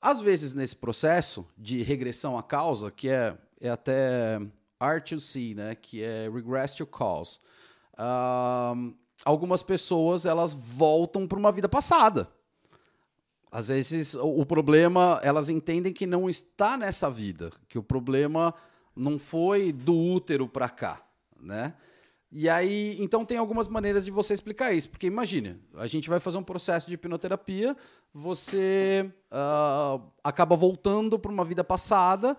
Às vezes, nesse processo de regressão à causa, que é, é até R2C, né, que é Regress to Cause, ahn, algumas pessoas elas voltam para uma vida passada. Às vezes, o, problema, elas entendem que não está nessa vida, que o problema não foi do útero para cá, né? E aí, então tem algumas maneiras de você explicar isso, porque imagine, a gente vai fazer um processo de hipnoterapia, você ah, acaba voltando para uma vida passada,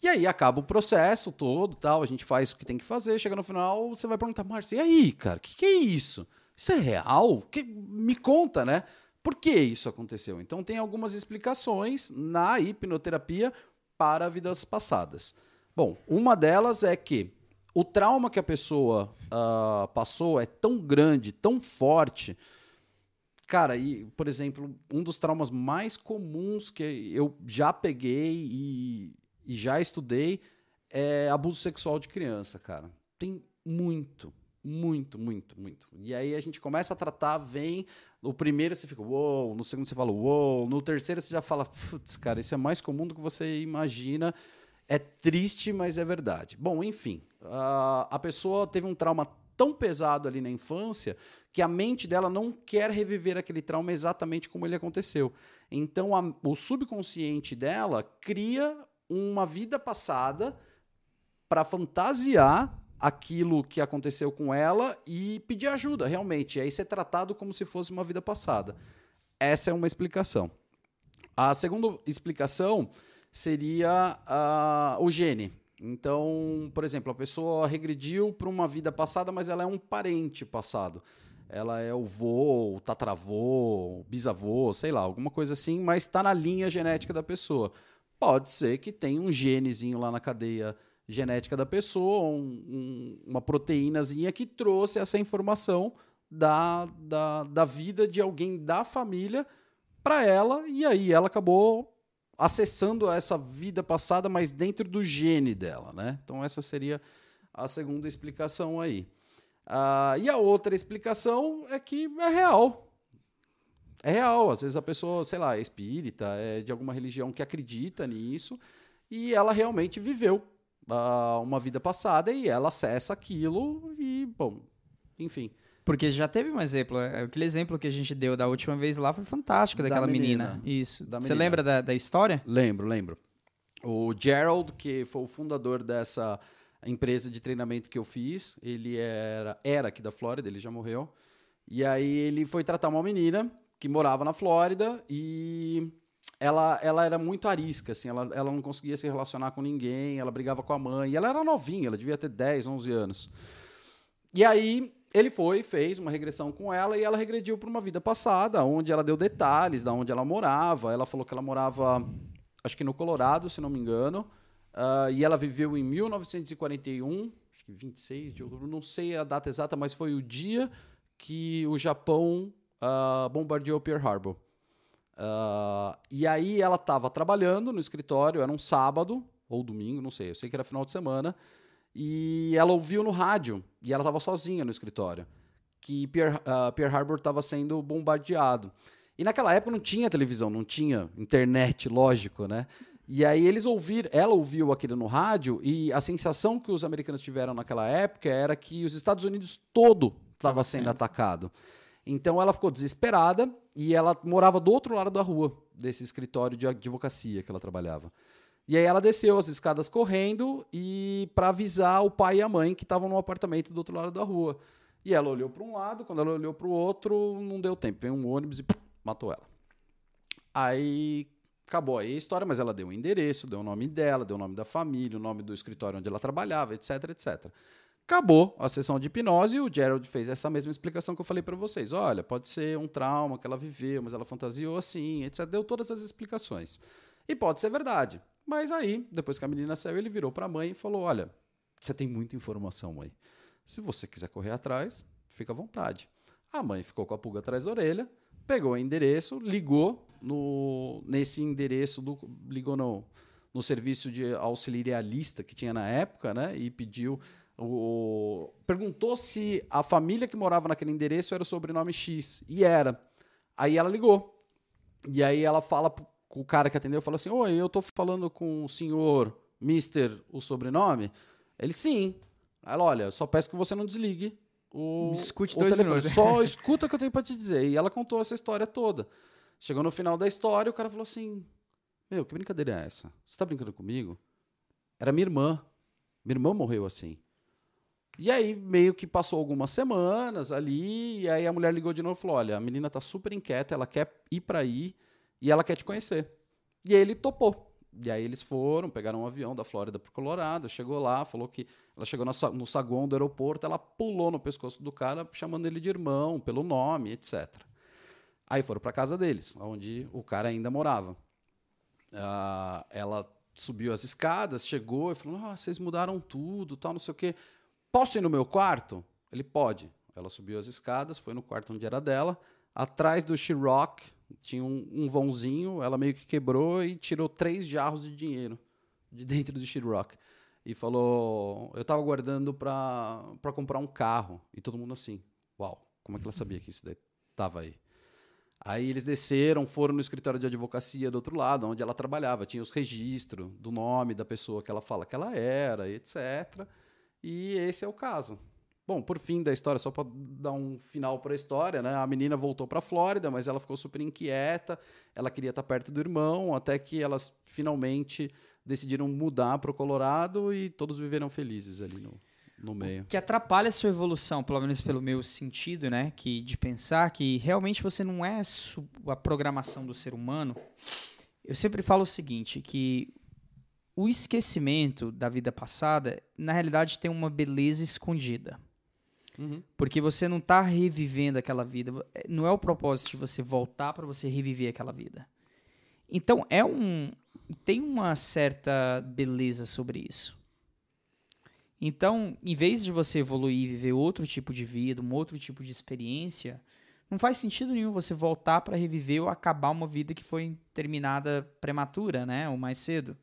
e aí acaba o processo todo, tal, a gente faz o que tem que fazer, chega no final, você vai perguntar, Márcio, e aí, cara, o que, que é isso? Isso é real? Que, me conta, né? Por que isso aconteceu? Então tem algumas explicações na hipnoterapia para vidas passadas. Bom, uma delas é que o trauma que a pessoa ah, passou é tão grande, tão forte. Cara, e, por exemplo, um dos traumas mais comuns que eu já peguei e, e já estudei é abuso sexual de criança, cara. Tem muito, muito, muito, muito. E aí a gente começa a tratar, vem. No primeiro você fica, uou, no segundo você fala, uou, no terceiro você já fala, putz, cara, isso é mais comum do que você imagina. É triste, mas é verdade. Bom, enfim, a- a pessoa teve um trauma tão pesado ali na infância que a mente dela não quer reviver aquele trauma exatamente como ele aconteceu. Então, a- o subconsciente dela cria uma vida passada para fantasiar aquilo que aconteceu com ela e pedir ajuda, realmente. E aí ser tratado como se fosse uma vida passada. Essa é uma explicação. A segunda explicação seria ah, o gene. Então, por exemplo, a pessoa regrediu para uma vida passada, mas ela é um parente passado. Ela é o vô, o tatravô, o bisavô, sei lá, alguma coisa assim, mas está na linha genética da pessoa. Pode ser que tenha um genezinho lá na cadeia genética da pessoa, um- um- uma proteínazinha que trouxe essa informação da, da, da vida de alguém da família para ela, e aí ela acabou acessando essa vida passada, mas dentro do gene dela, né? Então essa seria a segunda explicação aí. Ah, e a outra explicação é que é real. É real. Às vezes a pessoa, sei lá, é espírita, é de alguma religião que acredita nisso e ela realmente viveu ah, uma vida passada e ela acessa aquilo e, bom, enfim. Porque já teve um exemplo. é, Aquele exemplo que a gente deu da última vez lá foi fantástico, Da daquela menina. menina. Isso. Da Você menina. lembra da, da história? Lembro, lembro. O Gerald, que foi o fundador dessa empresa de treinamento que eu fiz, ele era, era aqui da Flórida, ele já morreu. E aí ele foi tratar uma menina que morava na Flórida e ela, ela era muito arisca, assim, ela, ela não conseguia se relacionar com ninguém, ela brigava com a mãe, ela era novinha, ela devia ter 10, 11 anos. E aí ele foi, fez uma regressão com ela e ela regrediu para uma vida passada, onde ela deu detalhes da onde ela morava. Ela falou que ela morava, acho que no Colorado, se não me engano. Ah, e ela viveu em 1941, acho que 26 de outubro, não sei a data exata, mas foi o dia que o Japão ah, bombardeou Pearl Harbor. Ah, e aí ela estava trabalhando no escritório, era um sábado ou domingo, não sei, eu sei que era final de semana. E ela ouviu no rádio, e ela estava sozinha no escritório, que Pearl, ah, Pearl Harbor estava sendo bombardeado. E naquela época não tinha televisão, não tinha internet, lógico, né? E aí eles ouviram, ela ouviu aquilo no rádio, e a sensação que os americanos tiveram naquela época era que os Estados Unidos todo estava sendo sendo. atacado. Então ela ficou desesperada e ela morava do outro lado da rua desse escritório de advocacia que ela trabalhava. E aí ela desceu as escadas correndo e para avisar o pai e a mãe que estavam no apartamento do outro lado da rua. E ela olhou para um lado, quando ela olhou para o outro, não deu tempo. Veio um ônibus e pum, matou ela. Aí acabou aí a história, mas ela deu o endereço, deu o nome dela, deu o nome da família, o nome do escritório onde ela trabalhava, etc, etc. Acabou a sessão de hipnose e o Gerald fez essa mesma explicação que eu falei para vocês. Olha, pode ser um trauma que ela viveu, mas ela fantasiou assim, etc. Deu todas as explicações. E pode ser verdade. Mas aí, depois que a menina saiu, ele virou para a mãe e falou: Olha, você tem muita informação, mãe. Se você quiser correr atrás, fica à vontade. A mãe ficou com a pulga atrás da orelha, pegou o endereço, ligou no, nesse endereço, do, ligou no, no serviço de auxiliarista que tinha na época, né? E pediu. O, perguntou se a família que morava naquele endereço era o sobrenome X. E era. Aí ela ligou. E aí ela fala com o cara que atendeu, fala assim: Oi, eu tô falando com o senhor Mister, o sobrenome? Ele sim. Ela, olha, eu só peço que você não desligue o, Escute o dois telefone. minutos. Só escuta o que eu tenho pra te dizer. E ela contou essa história toda. Chegou no final da história, o cara falou assim: Meu, que brincadeira é essa? Você tá brincando comigo? Era minha irmã. Minha irmã morreu assim. E aí, meio que passou algumas semanas ali, e aí a mulher ligou de novo e falou: Olha, a menina tá super inquieta, ela quer ir pra aí e ela quer te conhecer. E aí ele topou. E aí eles foram, pegaram um avião da Flórida pro Colorado, chegou lá, falou que ela chegou no saguão do aeroporto, ela pulou no pescoço do cara, chamando ele de irmão, pelo nome, etc. Aí foram pra casa deles, onde o cara ainda morava. Ah, ela subiu as escadas, chegou e falou: ah, vocês mudaram tudo, tal, não sei o quê. Posso ir no meu quarto? Ele pode. Ela subiu as escadas, foi no quarto onde era dela. Atrás do She-Rock tinha um, um vãozinho, ela meio que quebrou e tirou três jarros de dinheiro de dentro do She-Rock. E falou: Eu tava guardando pra comprar um carro. E todo mundo assim: Uau, como é que ela sabia que isso daí tava aí? Aí eles desceram, foram no escritório de advocacia do outro lado, onde ela trabalhava. Tinha os registros do nome da pessoa que ela fala que ela era, etc. E esse é o caso. Bom, por fim da história, só para dar um final para a história, né? A menina voltou para a Flórida, mas ela ficou super inquieta. Ela queria estar perto do irmão, até que elas finalmente decidiram mudar para o Colorado e todos viveram felizes ali no, no meio. que atrapalha a sua evolução, pelo menos pelo meu sentido, né? Que de pensar que realmente você não é a programação do ser humano. Eu sempre falo o seguinte, que o esquecimento da vida passada, na realidade, tem uma beleza escondida. Uhum. Porque você não está revivendo aquela vida. Não é o propósito de você voltar para você reviver aquela vida. Então é um tem uma certa beleza sobre isso. Então, em vez de você evoluir e viver outro tipo de vida, um outro tipo de experiência, não faz sentido nenhum você voltar para reviver ou acabar uma vida que foi terminada prematura, né, ou mais cedo.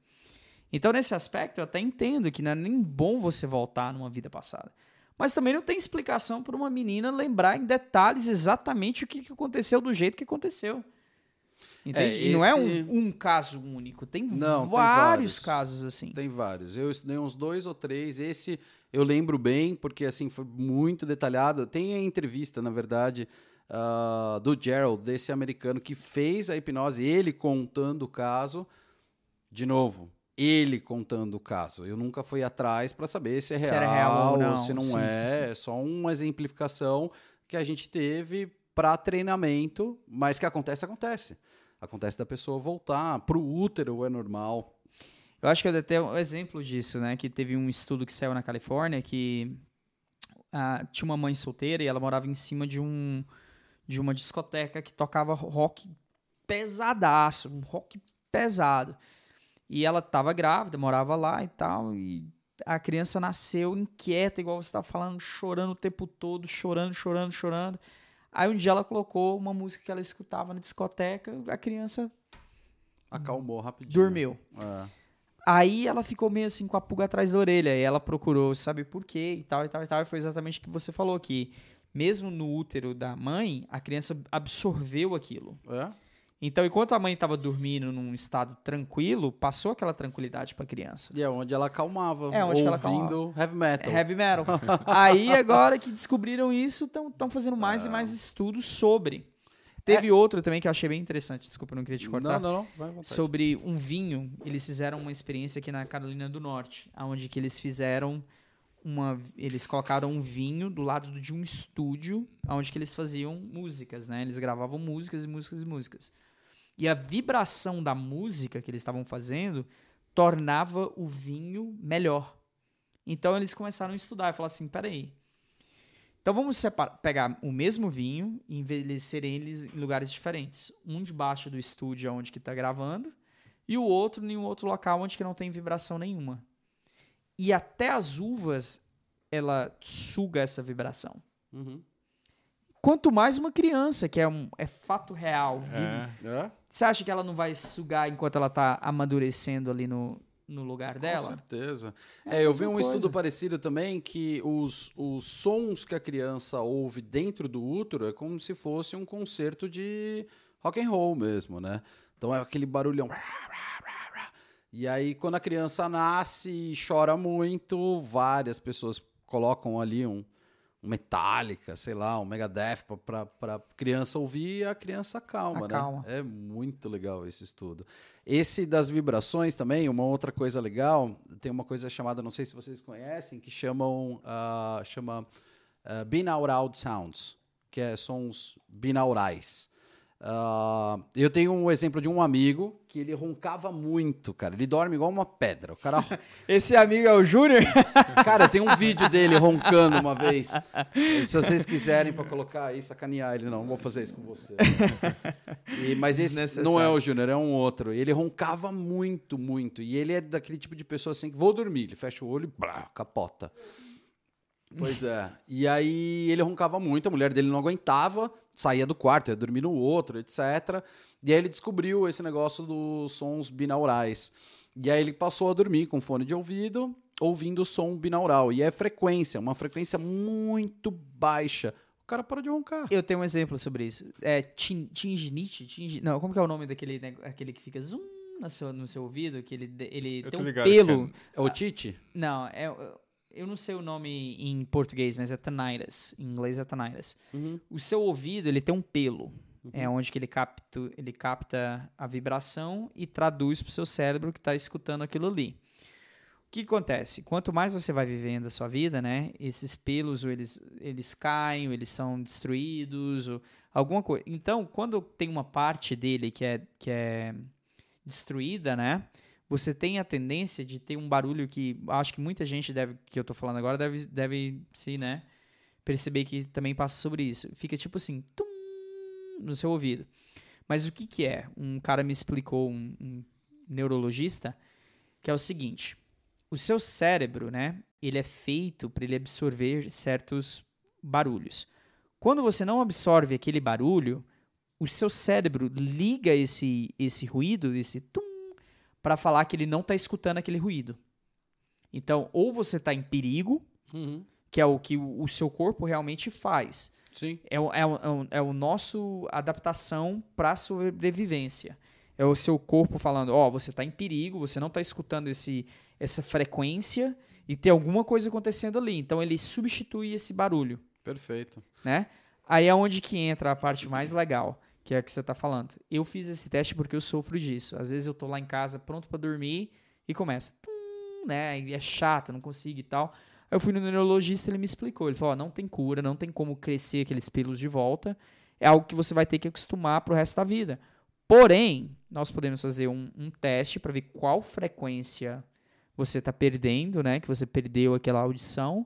Então, nesse aspecto, eu até entendo que não é nem bom você voltar numa vida passada. Mas também não tem explicação para uma menina lembrar em detalhes exatamente o que aconteceu do jeito que aconteceu. É, E não é esse- um, um caso único, tem, Não, tem vários vários. casos assim. Tem vários. Eu estudei uns dois ou três. Esse eu lembro bem, porque assim foi muito detalhado. Tem a entrevista, na verdade, ah, do Gerald, desse americano que fez a hipnose, ele contando o caso. De novo, ele contando o caso. Eu nunca fui atrás para saber se é Se real, era real ou não. se não Sim, é. sim, sim. É só uma exemplificação que a gente teve para treinamento, mas que acontece, acontece. Acontece da pessoa voltar. Pro útero é normal. Eu acho que eu dei até um exemplo disso, né? Que teve um estudo que saiu na Califórnia que ah, tinha uma mãe solteira e ela morava em cima de um de uma discoteca que tocava rock pesadaço, um rock pesado. E ela estava grávida, morava lá e tal, e a criança nasceu inquieta, igual você estava falando, chorando o tempo todo, chorando, chorando, chorando. Aí um dia ela colocou uma música que ela escutava na discoteca, a criança Acalmou rapidinho. dormiu. É. Aí ela ficou meio assim com a pulga atrás da orelha. E ela procurou saber por quê e tal, e tal, e tal. E foi exatamente o que você falou, que mesmo no útero da mãe, a criança absorveu aquilo. É? Então, enquanto a mãe estava dormindo num estado tranquilo, passou aquela tranquilidade para a criança. E é onde ela acalmava. É, onde ela ouvindo heavy metal. É heavy metal. Aí, agora que descobriram isso, estão fazendo mais e mais estudos sobre. Teve outro também que eu achei bem interessante. Desculpa, eu não queria te cortar. Não, não, não. Sobre um vinho. Eles fizeram uma experiência aqui na Carolina do Norte, onde que eles fizeram uma, eles colocaram um vinho do lado de um estúdio, onde que eles faziam músicas, né? Eles gravavam músicas e músicas e músicas. E a vibração da música que eles estavam fazendo tornava o vinho melhor. Então eles começaram a estudar e falaram assim, peraí. Então vamos pegar o mesmo vinho e envelhecer eles em lugares diferentes. Um debaixo do estúdio onde que está gravando e o outro em um outro local onde que não tem vibração nenhuma. E até as uvas ela suga essa vibração. Uhum. Quanto mais uma criança, que é, um, é fato real. É. É? Você acha que ela não vai sugar enquanto ela está amadurecendo ali no, no lugar Com dela? certeza. É É, eu vi um coisa. estudo parecido também que os, os sons que a criança ouve dentro do útero é como se fosse um concerto de rock and roll mesmo, né? Então é aquele barulhão. E aí, quando a criança nasce e chora muito, várias pessoas colocam ali um, um Metallica, sei lá, um Megadeth pra criança ouvir e a criança Acalma. né? É muito legal esse estudo. Esse das vibrações também, uma outra coisa legal, tem uma coisa chamada, não sei se vocês conhecem, que chamam, ah, chama ah, binaural sounds, que é sons binaurais. Ah, eu tenho um exemplo de um amigo que ele roncava muito, cara. Ele dorme igual uma pedra. O cara Esse amigo é o Júnior? Cara, tem um vídeo dele roncando uma vez. Se vocês quiserem pra colocar aí, sacanear ele, não, não vou fazer isso com você. E- mas esse não é o Júnior, é um outro. Ele roncava muito, muito. E ele é daquele tipo de pessoa assim que vou dormir, ele fecha o olho e blá, capota. Pois é. E aí ele roncava muito, a mulher dele não aguentava, saía do quarto, ia dormir no outro, etc. E aí ele descobriu esse negócio dos sons binaurais. E aí ele passou a dormir com fone de ouvido, ouvindo o som binaural. E é frequência, uma frequência muito baixa. O cara para de roncar. Eu tenho um exemplo sobre isso. É tin- tinginite? tingi- Não, como que é o nome daquele nego- aquele que fica zoom no seu, no seu ouvido? Que ele, ele Eu tem tô um ligado pelo. que É o Tite? Não, é, eu não sei o nome em português, mas é tinnitus. Em inglês é tinnitus. Uhum. O seu ouvido, ele tem um pelo. É onde que ele capta, ele capta a vibração e traduz para o seu cérebro que está escutando aquilo ali. O que acontece? Quanto mais você vai vivendo a sua vida, né? Esses pelos, ou eles, eles caem, ou eles são destruídos, ou alguma coisa. Então, quando tem uma parte dele que é, que é destruída, né? Você tem a tendência de ter um barulho que acho que muita gente deve, que eu tô falando agora, deve, deve se, né? Perceber que também passa sobre isso. Fica tipo assim, tum, no seu ouvido. Mas o que que é? Um cara me explicou, um, um neurologista, que é o seguinte: o seu cérebro, né? Ele é feito para ele absorver certos barulhos. Quando você não absorve aquele barulho, o seu cérebro liga esse esse ruído, esse tum, para falar que ele não está escutando aquele ruído. Então, ou você está em perigo, Uhum. que é o que o, seu corpo realmente faz. Sim. É o, é o, é o, é o nosso adaptação para sobrevivência. É o seu corpo falando, ó, você está em perigo, você não está escutando esse, essa frequência e tem alguma coisa acontecendo ali. Então ele substitui esse barulho, Perfeito. né? Aí é onde que entra a parte mais legal, que é a que você está falando. Eu fiz esse teste porque eu sofro disso. Às vezes eu tô lá em casa pronto para dormir e começa, né? E é chato, não consigo e tal. Aí eu fui no neurologista, ele me explicou. Ele falou: ó, não tem cura, não tem como crescer aqueles pelos de volta. É algo que você vai ter que acostumar pro resto da vida. Porém, nós podemos fazer um, um teste para ver qual frequência você está perdendo, né? Que você perdeu aquela audição.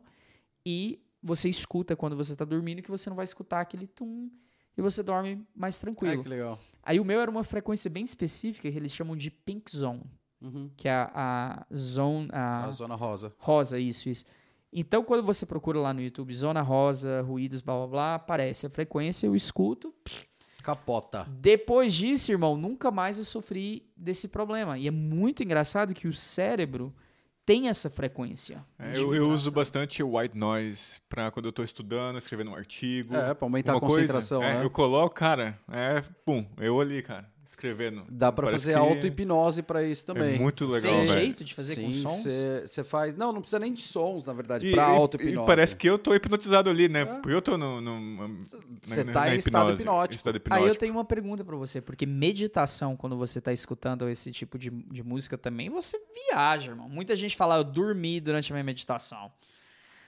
E você escuta quando você está dormindo que você não vai escutar aquele tum. E você dorme mais Ah, tranquilo. que legal. Aí o meu era uma frequência bem específica que eles chamam de pink zone. Uhum. Que é a, a zone. A, A zona rosa. Rosa, isso, isso. Então, quando você procura lá no YouTube Zona Rosa, ruídos, blá blá blá, aparece a frequência, eu escuto. Capota. Depois disso, irmão, nunca mais eu sofri desse problema. E é muito engraçado que o cérebro tem essa frequência. É, eu, eu uso bastante o white noise pra quando eu tô estudando, escrevendo um artigo. É, pra aumentar a alguma coisa. concentração, É, né? Eu coloco, cara, é, pum, eu ali, cara, escrevendo. Dá pra Parece fazer que auto-hipnose pra isso também. É muito legal, Tem velho. jeito de fazer com Sim, sons? Você faz. Não, não precisa nem de sons, na verdade, pra e- auto-hipnose. e parece que eu tô hipnotizado ali, né? É. Porque eu tô no. Você tá na em estado hipnose, hipnótico. estado Aí hipnótico. eu tenho uma pergunta pra você, porque meditação, quando você tá escutando esse tipo de, de música também, você viaja, irmão. Muita gente fala, eu dormi durante a minha meditação.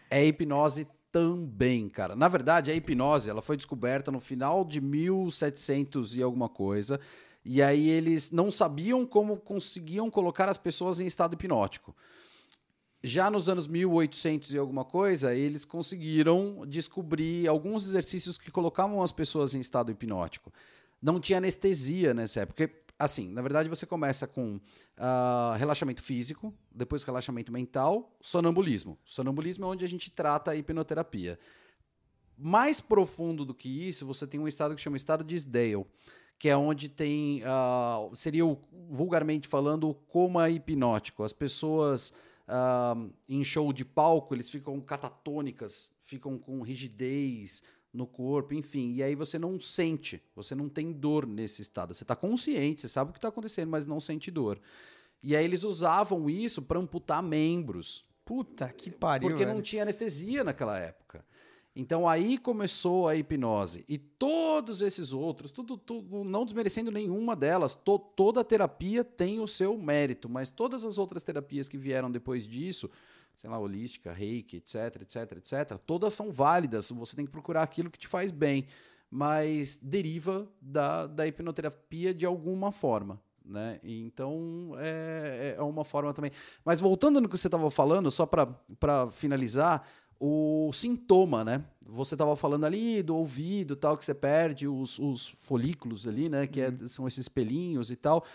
É hipnose também, cara. Na verdade, a hipnose ela foi descoberta no final de 1700 e alguma coisa. E aí eles não sabiam como conseguiam colocar as pessoas em estado hipnótico. Já nos anos 1800 e alguma coisa, eles conseguiram descobrir alguns exercícios que colocavam as pessoas em estado hipnótico. Não tinha anestesia nessa época. Assim, na verdade, você começa com ah, relaxamento físico, depois relaxamento mental, sonambulismo. Sonambulismo é onde a gente trata a hipnoterapia. Mais profundo do que isso, você tem um estado que chama estado de Sdale, que é onde tem, ah, seria o, vulgarmente falando, o coma hipnótico. As pessoas ah, em show de palco, eles ficam catatônicas, ficam com rigidez no corpo, enfim. E aí você não sente, você não tem dor nesse estado. Você está consciente, você sabe o que está acontecendo, mas não sente dor. E aí eles usavam isso para amputar membros, Puta que pariu. porque não velho. tinha anestesia naquela época. Então aí começou a hipnose. E todos esses outros, tudo, tudo não desmerecendo nenhuma delas, to- toda terapia tem o seu mérito, mas todas as outras terapias que vieram depois disso, sei lá, holística, reiki, etc, etc, etc, todas são válidas. Você tem que procurar aquilo que te faz bem, mas deriva da, da hipnoterapia de alguma forma. Né? Então é, é uma forma também. Mas voltando no que você estava falando, só para finalizar, o sintoma, né? Você estava falando ali do ouvido, tal, que você perde os, os folículos ali, né? Que é- são esses pelinhos e tal.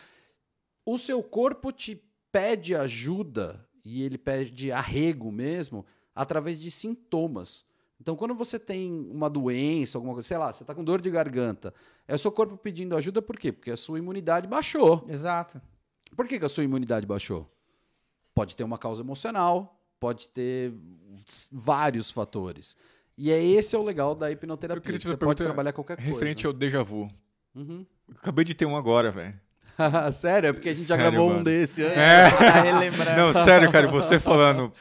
O seu corpo te pede ajuda e ele pede arrego mesmo através de sintomas. Então, quando você tem uma doença, alguma coisa, sei lá, você está com dor de garganta, é o seu corpo pedindo ajuda por quê? Porque a sua imunidade baixou. Exato. Por que, que a sua imunidade baixou? Pode ter uma causa emocional, pode ter vários fatores. E é esse é o legal da Eu hipnoterapia. queria que te Você pode trabalhar qualquer coisa. Referente ao déjà vu. Uhum. Eu acabei de ter um agora, velho. Sério? É porque a gente já Sério, gravou um mano. desse. antes. É. Relembrando. Não, sério, cara, você falando.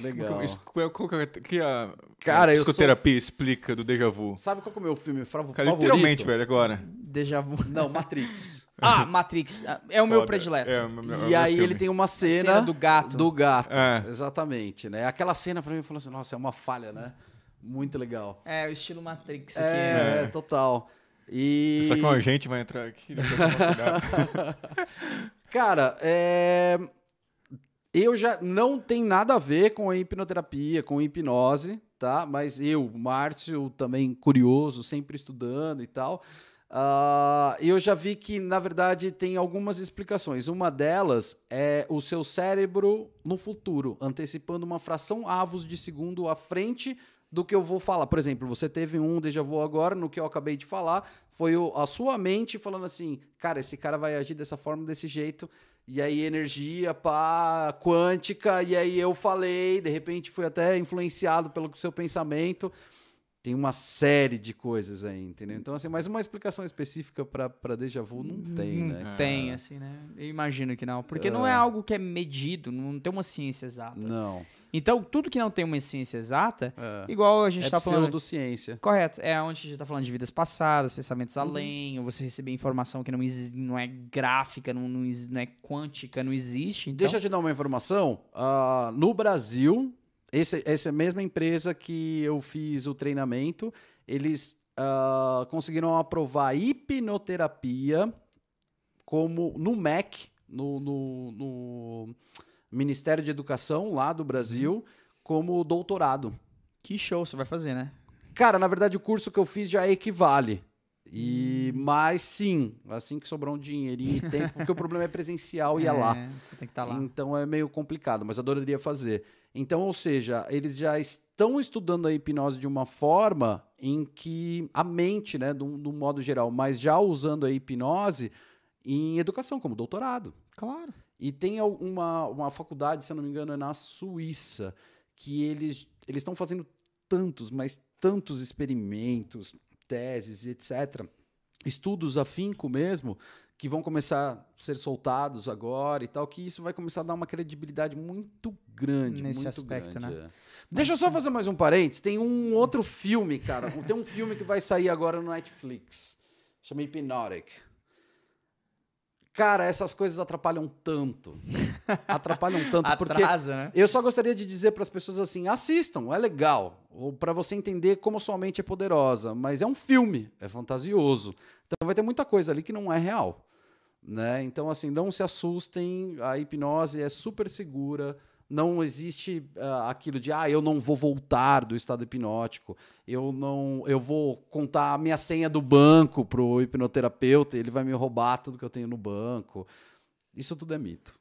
Legal. Isso- Qual qual que é- que a Cara, a eu sou- psicoterapia explica do déjà vu? Sabe qual que é o meu filme fra- Cara, favorito? literalmente, velho, agora. Déjà vu. Não, Matrix. Ah, Matrix. Ah, É o meu Foda. predileto. É, o meu- é e meu aí filme. ele tem uma cena, Cena do gato. Do gato. É. Exatamente, né? Aquela cena pra mim falou assim, nossa, é uma falha, né? Muito legal. É, o estilo Matrix aqui. É, É. total. E Só que um agente vai entrar aqui. né. Cara, é... eu já não tem nada a ver com a hipnoterapia, com hipnose, tá? Mas eu, Márcio, também curioso, sempre estudando e tal. ah, eu já vi que, na verdade, tem algumas explicações. Uma delas é o seu cérebro no futuro, antecipando uma fração avos de segundo à frente do que eu vou falar. Por exemplo, você teve um déjà vu agora, no que eu acabei de falar, foi a sua mente falando assim, cara, esse cara vai agir dessa forma, desse jeito, e aí energia, pá, quântica, e aí eu falei, de repente fui até influenciado pelo seu pensamento. Tem uma série de coisas aí, entendeu? Então, assim, mas uma explicação específica para déjà vu não tem, Não né? tem, assim, né? Eu imagino que não. Porque não é algo que é medido, não tem uma ciência exata. Não. Então, tudo que não tem uma ciência exata, É, igual a gente é tá falando. pseudociência. Correto, é onde a gente tá falando de vidas passadas, pensamentos além, ou você receber informação que não, não é gráfica, não, não, não é quântica, não existe. Então, Deixa eu te dar uma informação. Ah, no Brasil, esse, essa mesma empresa que eu fiz o treinamento, eles ah, conseguiram aprovar hipnoterapia como no MEC, no, no- no Ministério de Educação lá do Brasil, como doutorado. que show você vai fazer, né? Cara, na verdade, o curso que eu fiz já equivale. E, Mas sim, assim que sobrar um dinheirinho e tempo, porque o problema é presencial e é lá. Você tem que estar lá. Então é meio complicado, mas adoraria fazer. Então, ou seja, eles já estão estudando a hipnose de uma forma em que a mente, né, de um modo geral, mas já usando a hipnose em educação, como doutorado. Claro. E tem uma, uma faculdade, se eu não me engano, é na Suíça, que eles eles estão fazendo tantos, mas tantos experimentos, teses, etc. Estudos afinco mesmo, que vão começar a ser soltados agora e tal, que isso vai começar a dar uma credibilidade muito grande. Nesse muito aspecto, grande, né? é. Deixa eu só fazer mais um parênteses. Tem um outro filme, cara. Tem um filme que vai sair agora no Netflix. Chama Hypnotic. Cara, essas coisas atrapalham tanto. Atrapalham tanto, porque Atrasa, né? eu só gostaria de dizer para as pessoas assim: assistam, é legal, ou para você entender como sua mente é poderosa, mas é um filme, é fantasioso. Então vai ter muita coisa ali que não é real, né? Então assim, não se assustem, a hipnose é super segura. Não existe ah, aquilo de ah, eu não vou voltar do estado hipnótico, eu não, eu vou contar a minha senha do banco pro hipnoterapeuta, e ele vai me roubar tudo que eu tenho no banco. Isso tudo é mito.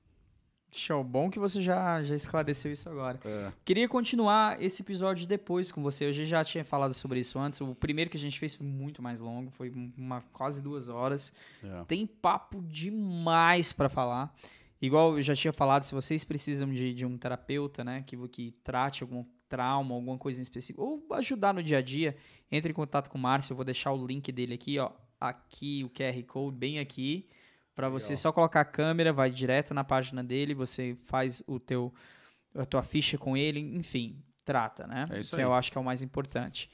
Show. Bom que você já, já esclareceu isso agora. É. Queria continuar esse episódio depois com você. Eu já tinha falado sobre isso antes. O primeiro que a gente fez foi muito mais longo, foi uma, quase duas horas. É. Tem papo demais pra falar. Igual eu já tinha falado, se vocês precisam de, de um terapeuta, né, que, que trate algum trauma, alguma coisa em específico, ou ajudar no dia a dia, entre em contato com o Márcio. Eu vou deixar o link dele aqui, ó. Aqui, o QR Code, bem aqui. Pra você só colocar a câmera, vai direto na página dele, você faz o teu a tua ficha com ele, enfim, trata, né? É isso que aí. eu acho que é o mais importante.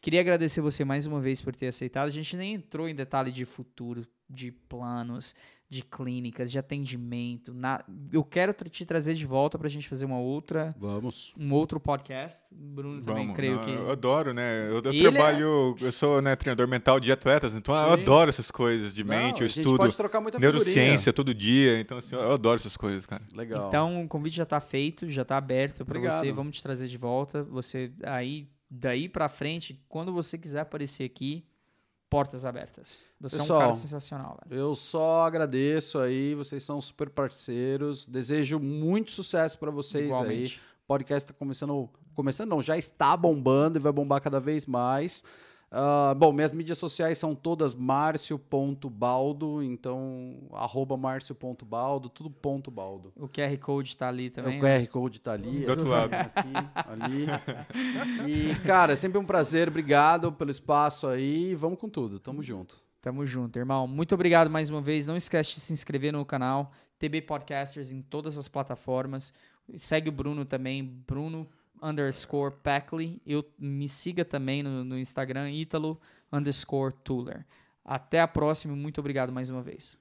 Queria agradecer você mais uma vez por ter aceitado. A gente nem entrou em detalhe de futuro, de planos, de clínicas, de atendimento. na- Eu quero te trazer de volta pra gente fazer uma outra, Vamos. um outro podcast. Bruno também Vamos. creio Não, que. Eu adoro, né? Eu, eu é- trabalho, eu sou né, treinador mental de atletas, então eu Sim. adoro essas coisas de Não, mente, a eu gente estudo pode trocar muita figurinha. neurociência todo dia, então assim, eu adoro essas coisas, cara. Legal. Então, o convite já tá feito, já tá aberto pra Obrigado. você. Vamos te trazer de volta. Você aí, daí pra frente, quando você quiser aparecer aqui, portas abertas. Você é um Pessoal, cara sensacional, velho. Eu só agradeço aí, vocês são super parceiros. Desejo muito sucesso para vocês aí. Igualmente. O podcast tá começando, começando não, já está bombando e vai bombar cada vez mais. Ah, bom, minhas mídias sociais são todas marcio.baldo, então arroba marcio.baldo, tudo ponto baldo. O QR Code tá ali também. o QR Code tá ali. Do outro lado. Aqui, ali. E, cara, é sempre um prazer. Obrigado pelo espaço aí. Vamos com tudo. Tamo junto. Tamo junto, irmão. Muito obrigado mais uma vez. Não esquece de se inscrever no canal TB Podcasters em todas as plataformas. Segue o Bruno também, Bruno underscore Packley. Eu, me siga também no, no Instagram, Ítalo underscore Tuller. Até a próxima muito obrigado mais uma vez.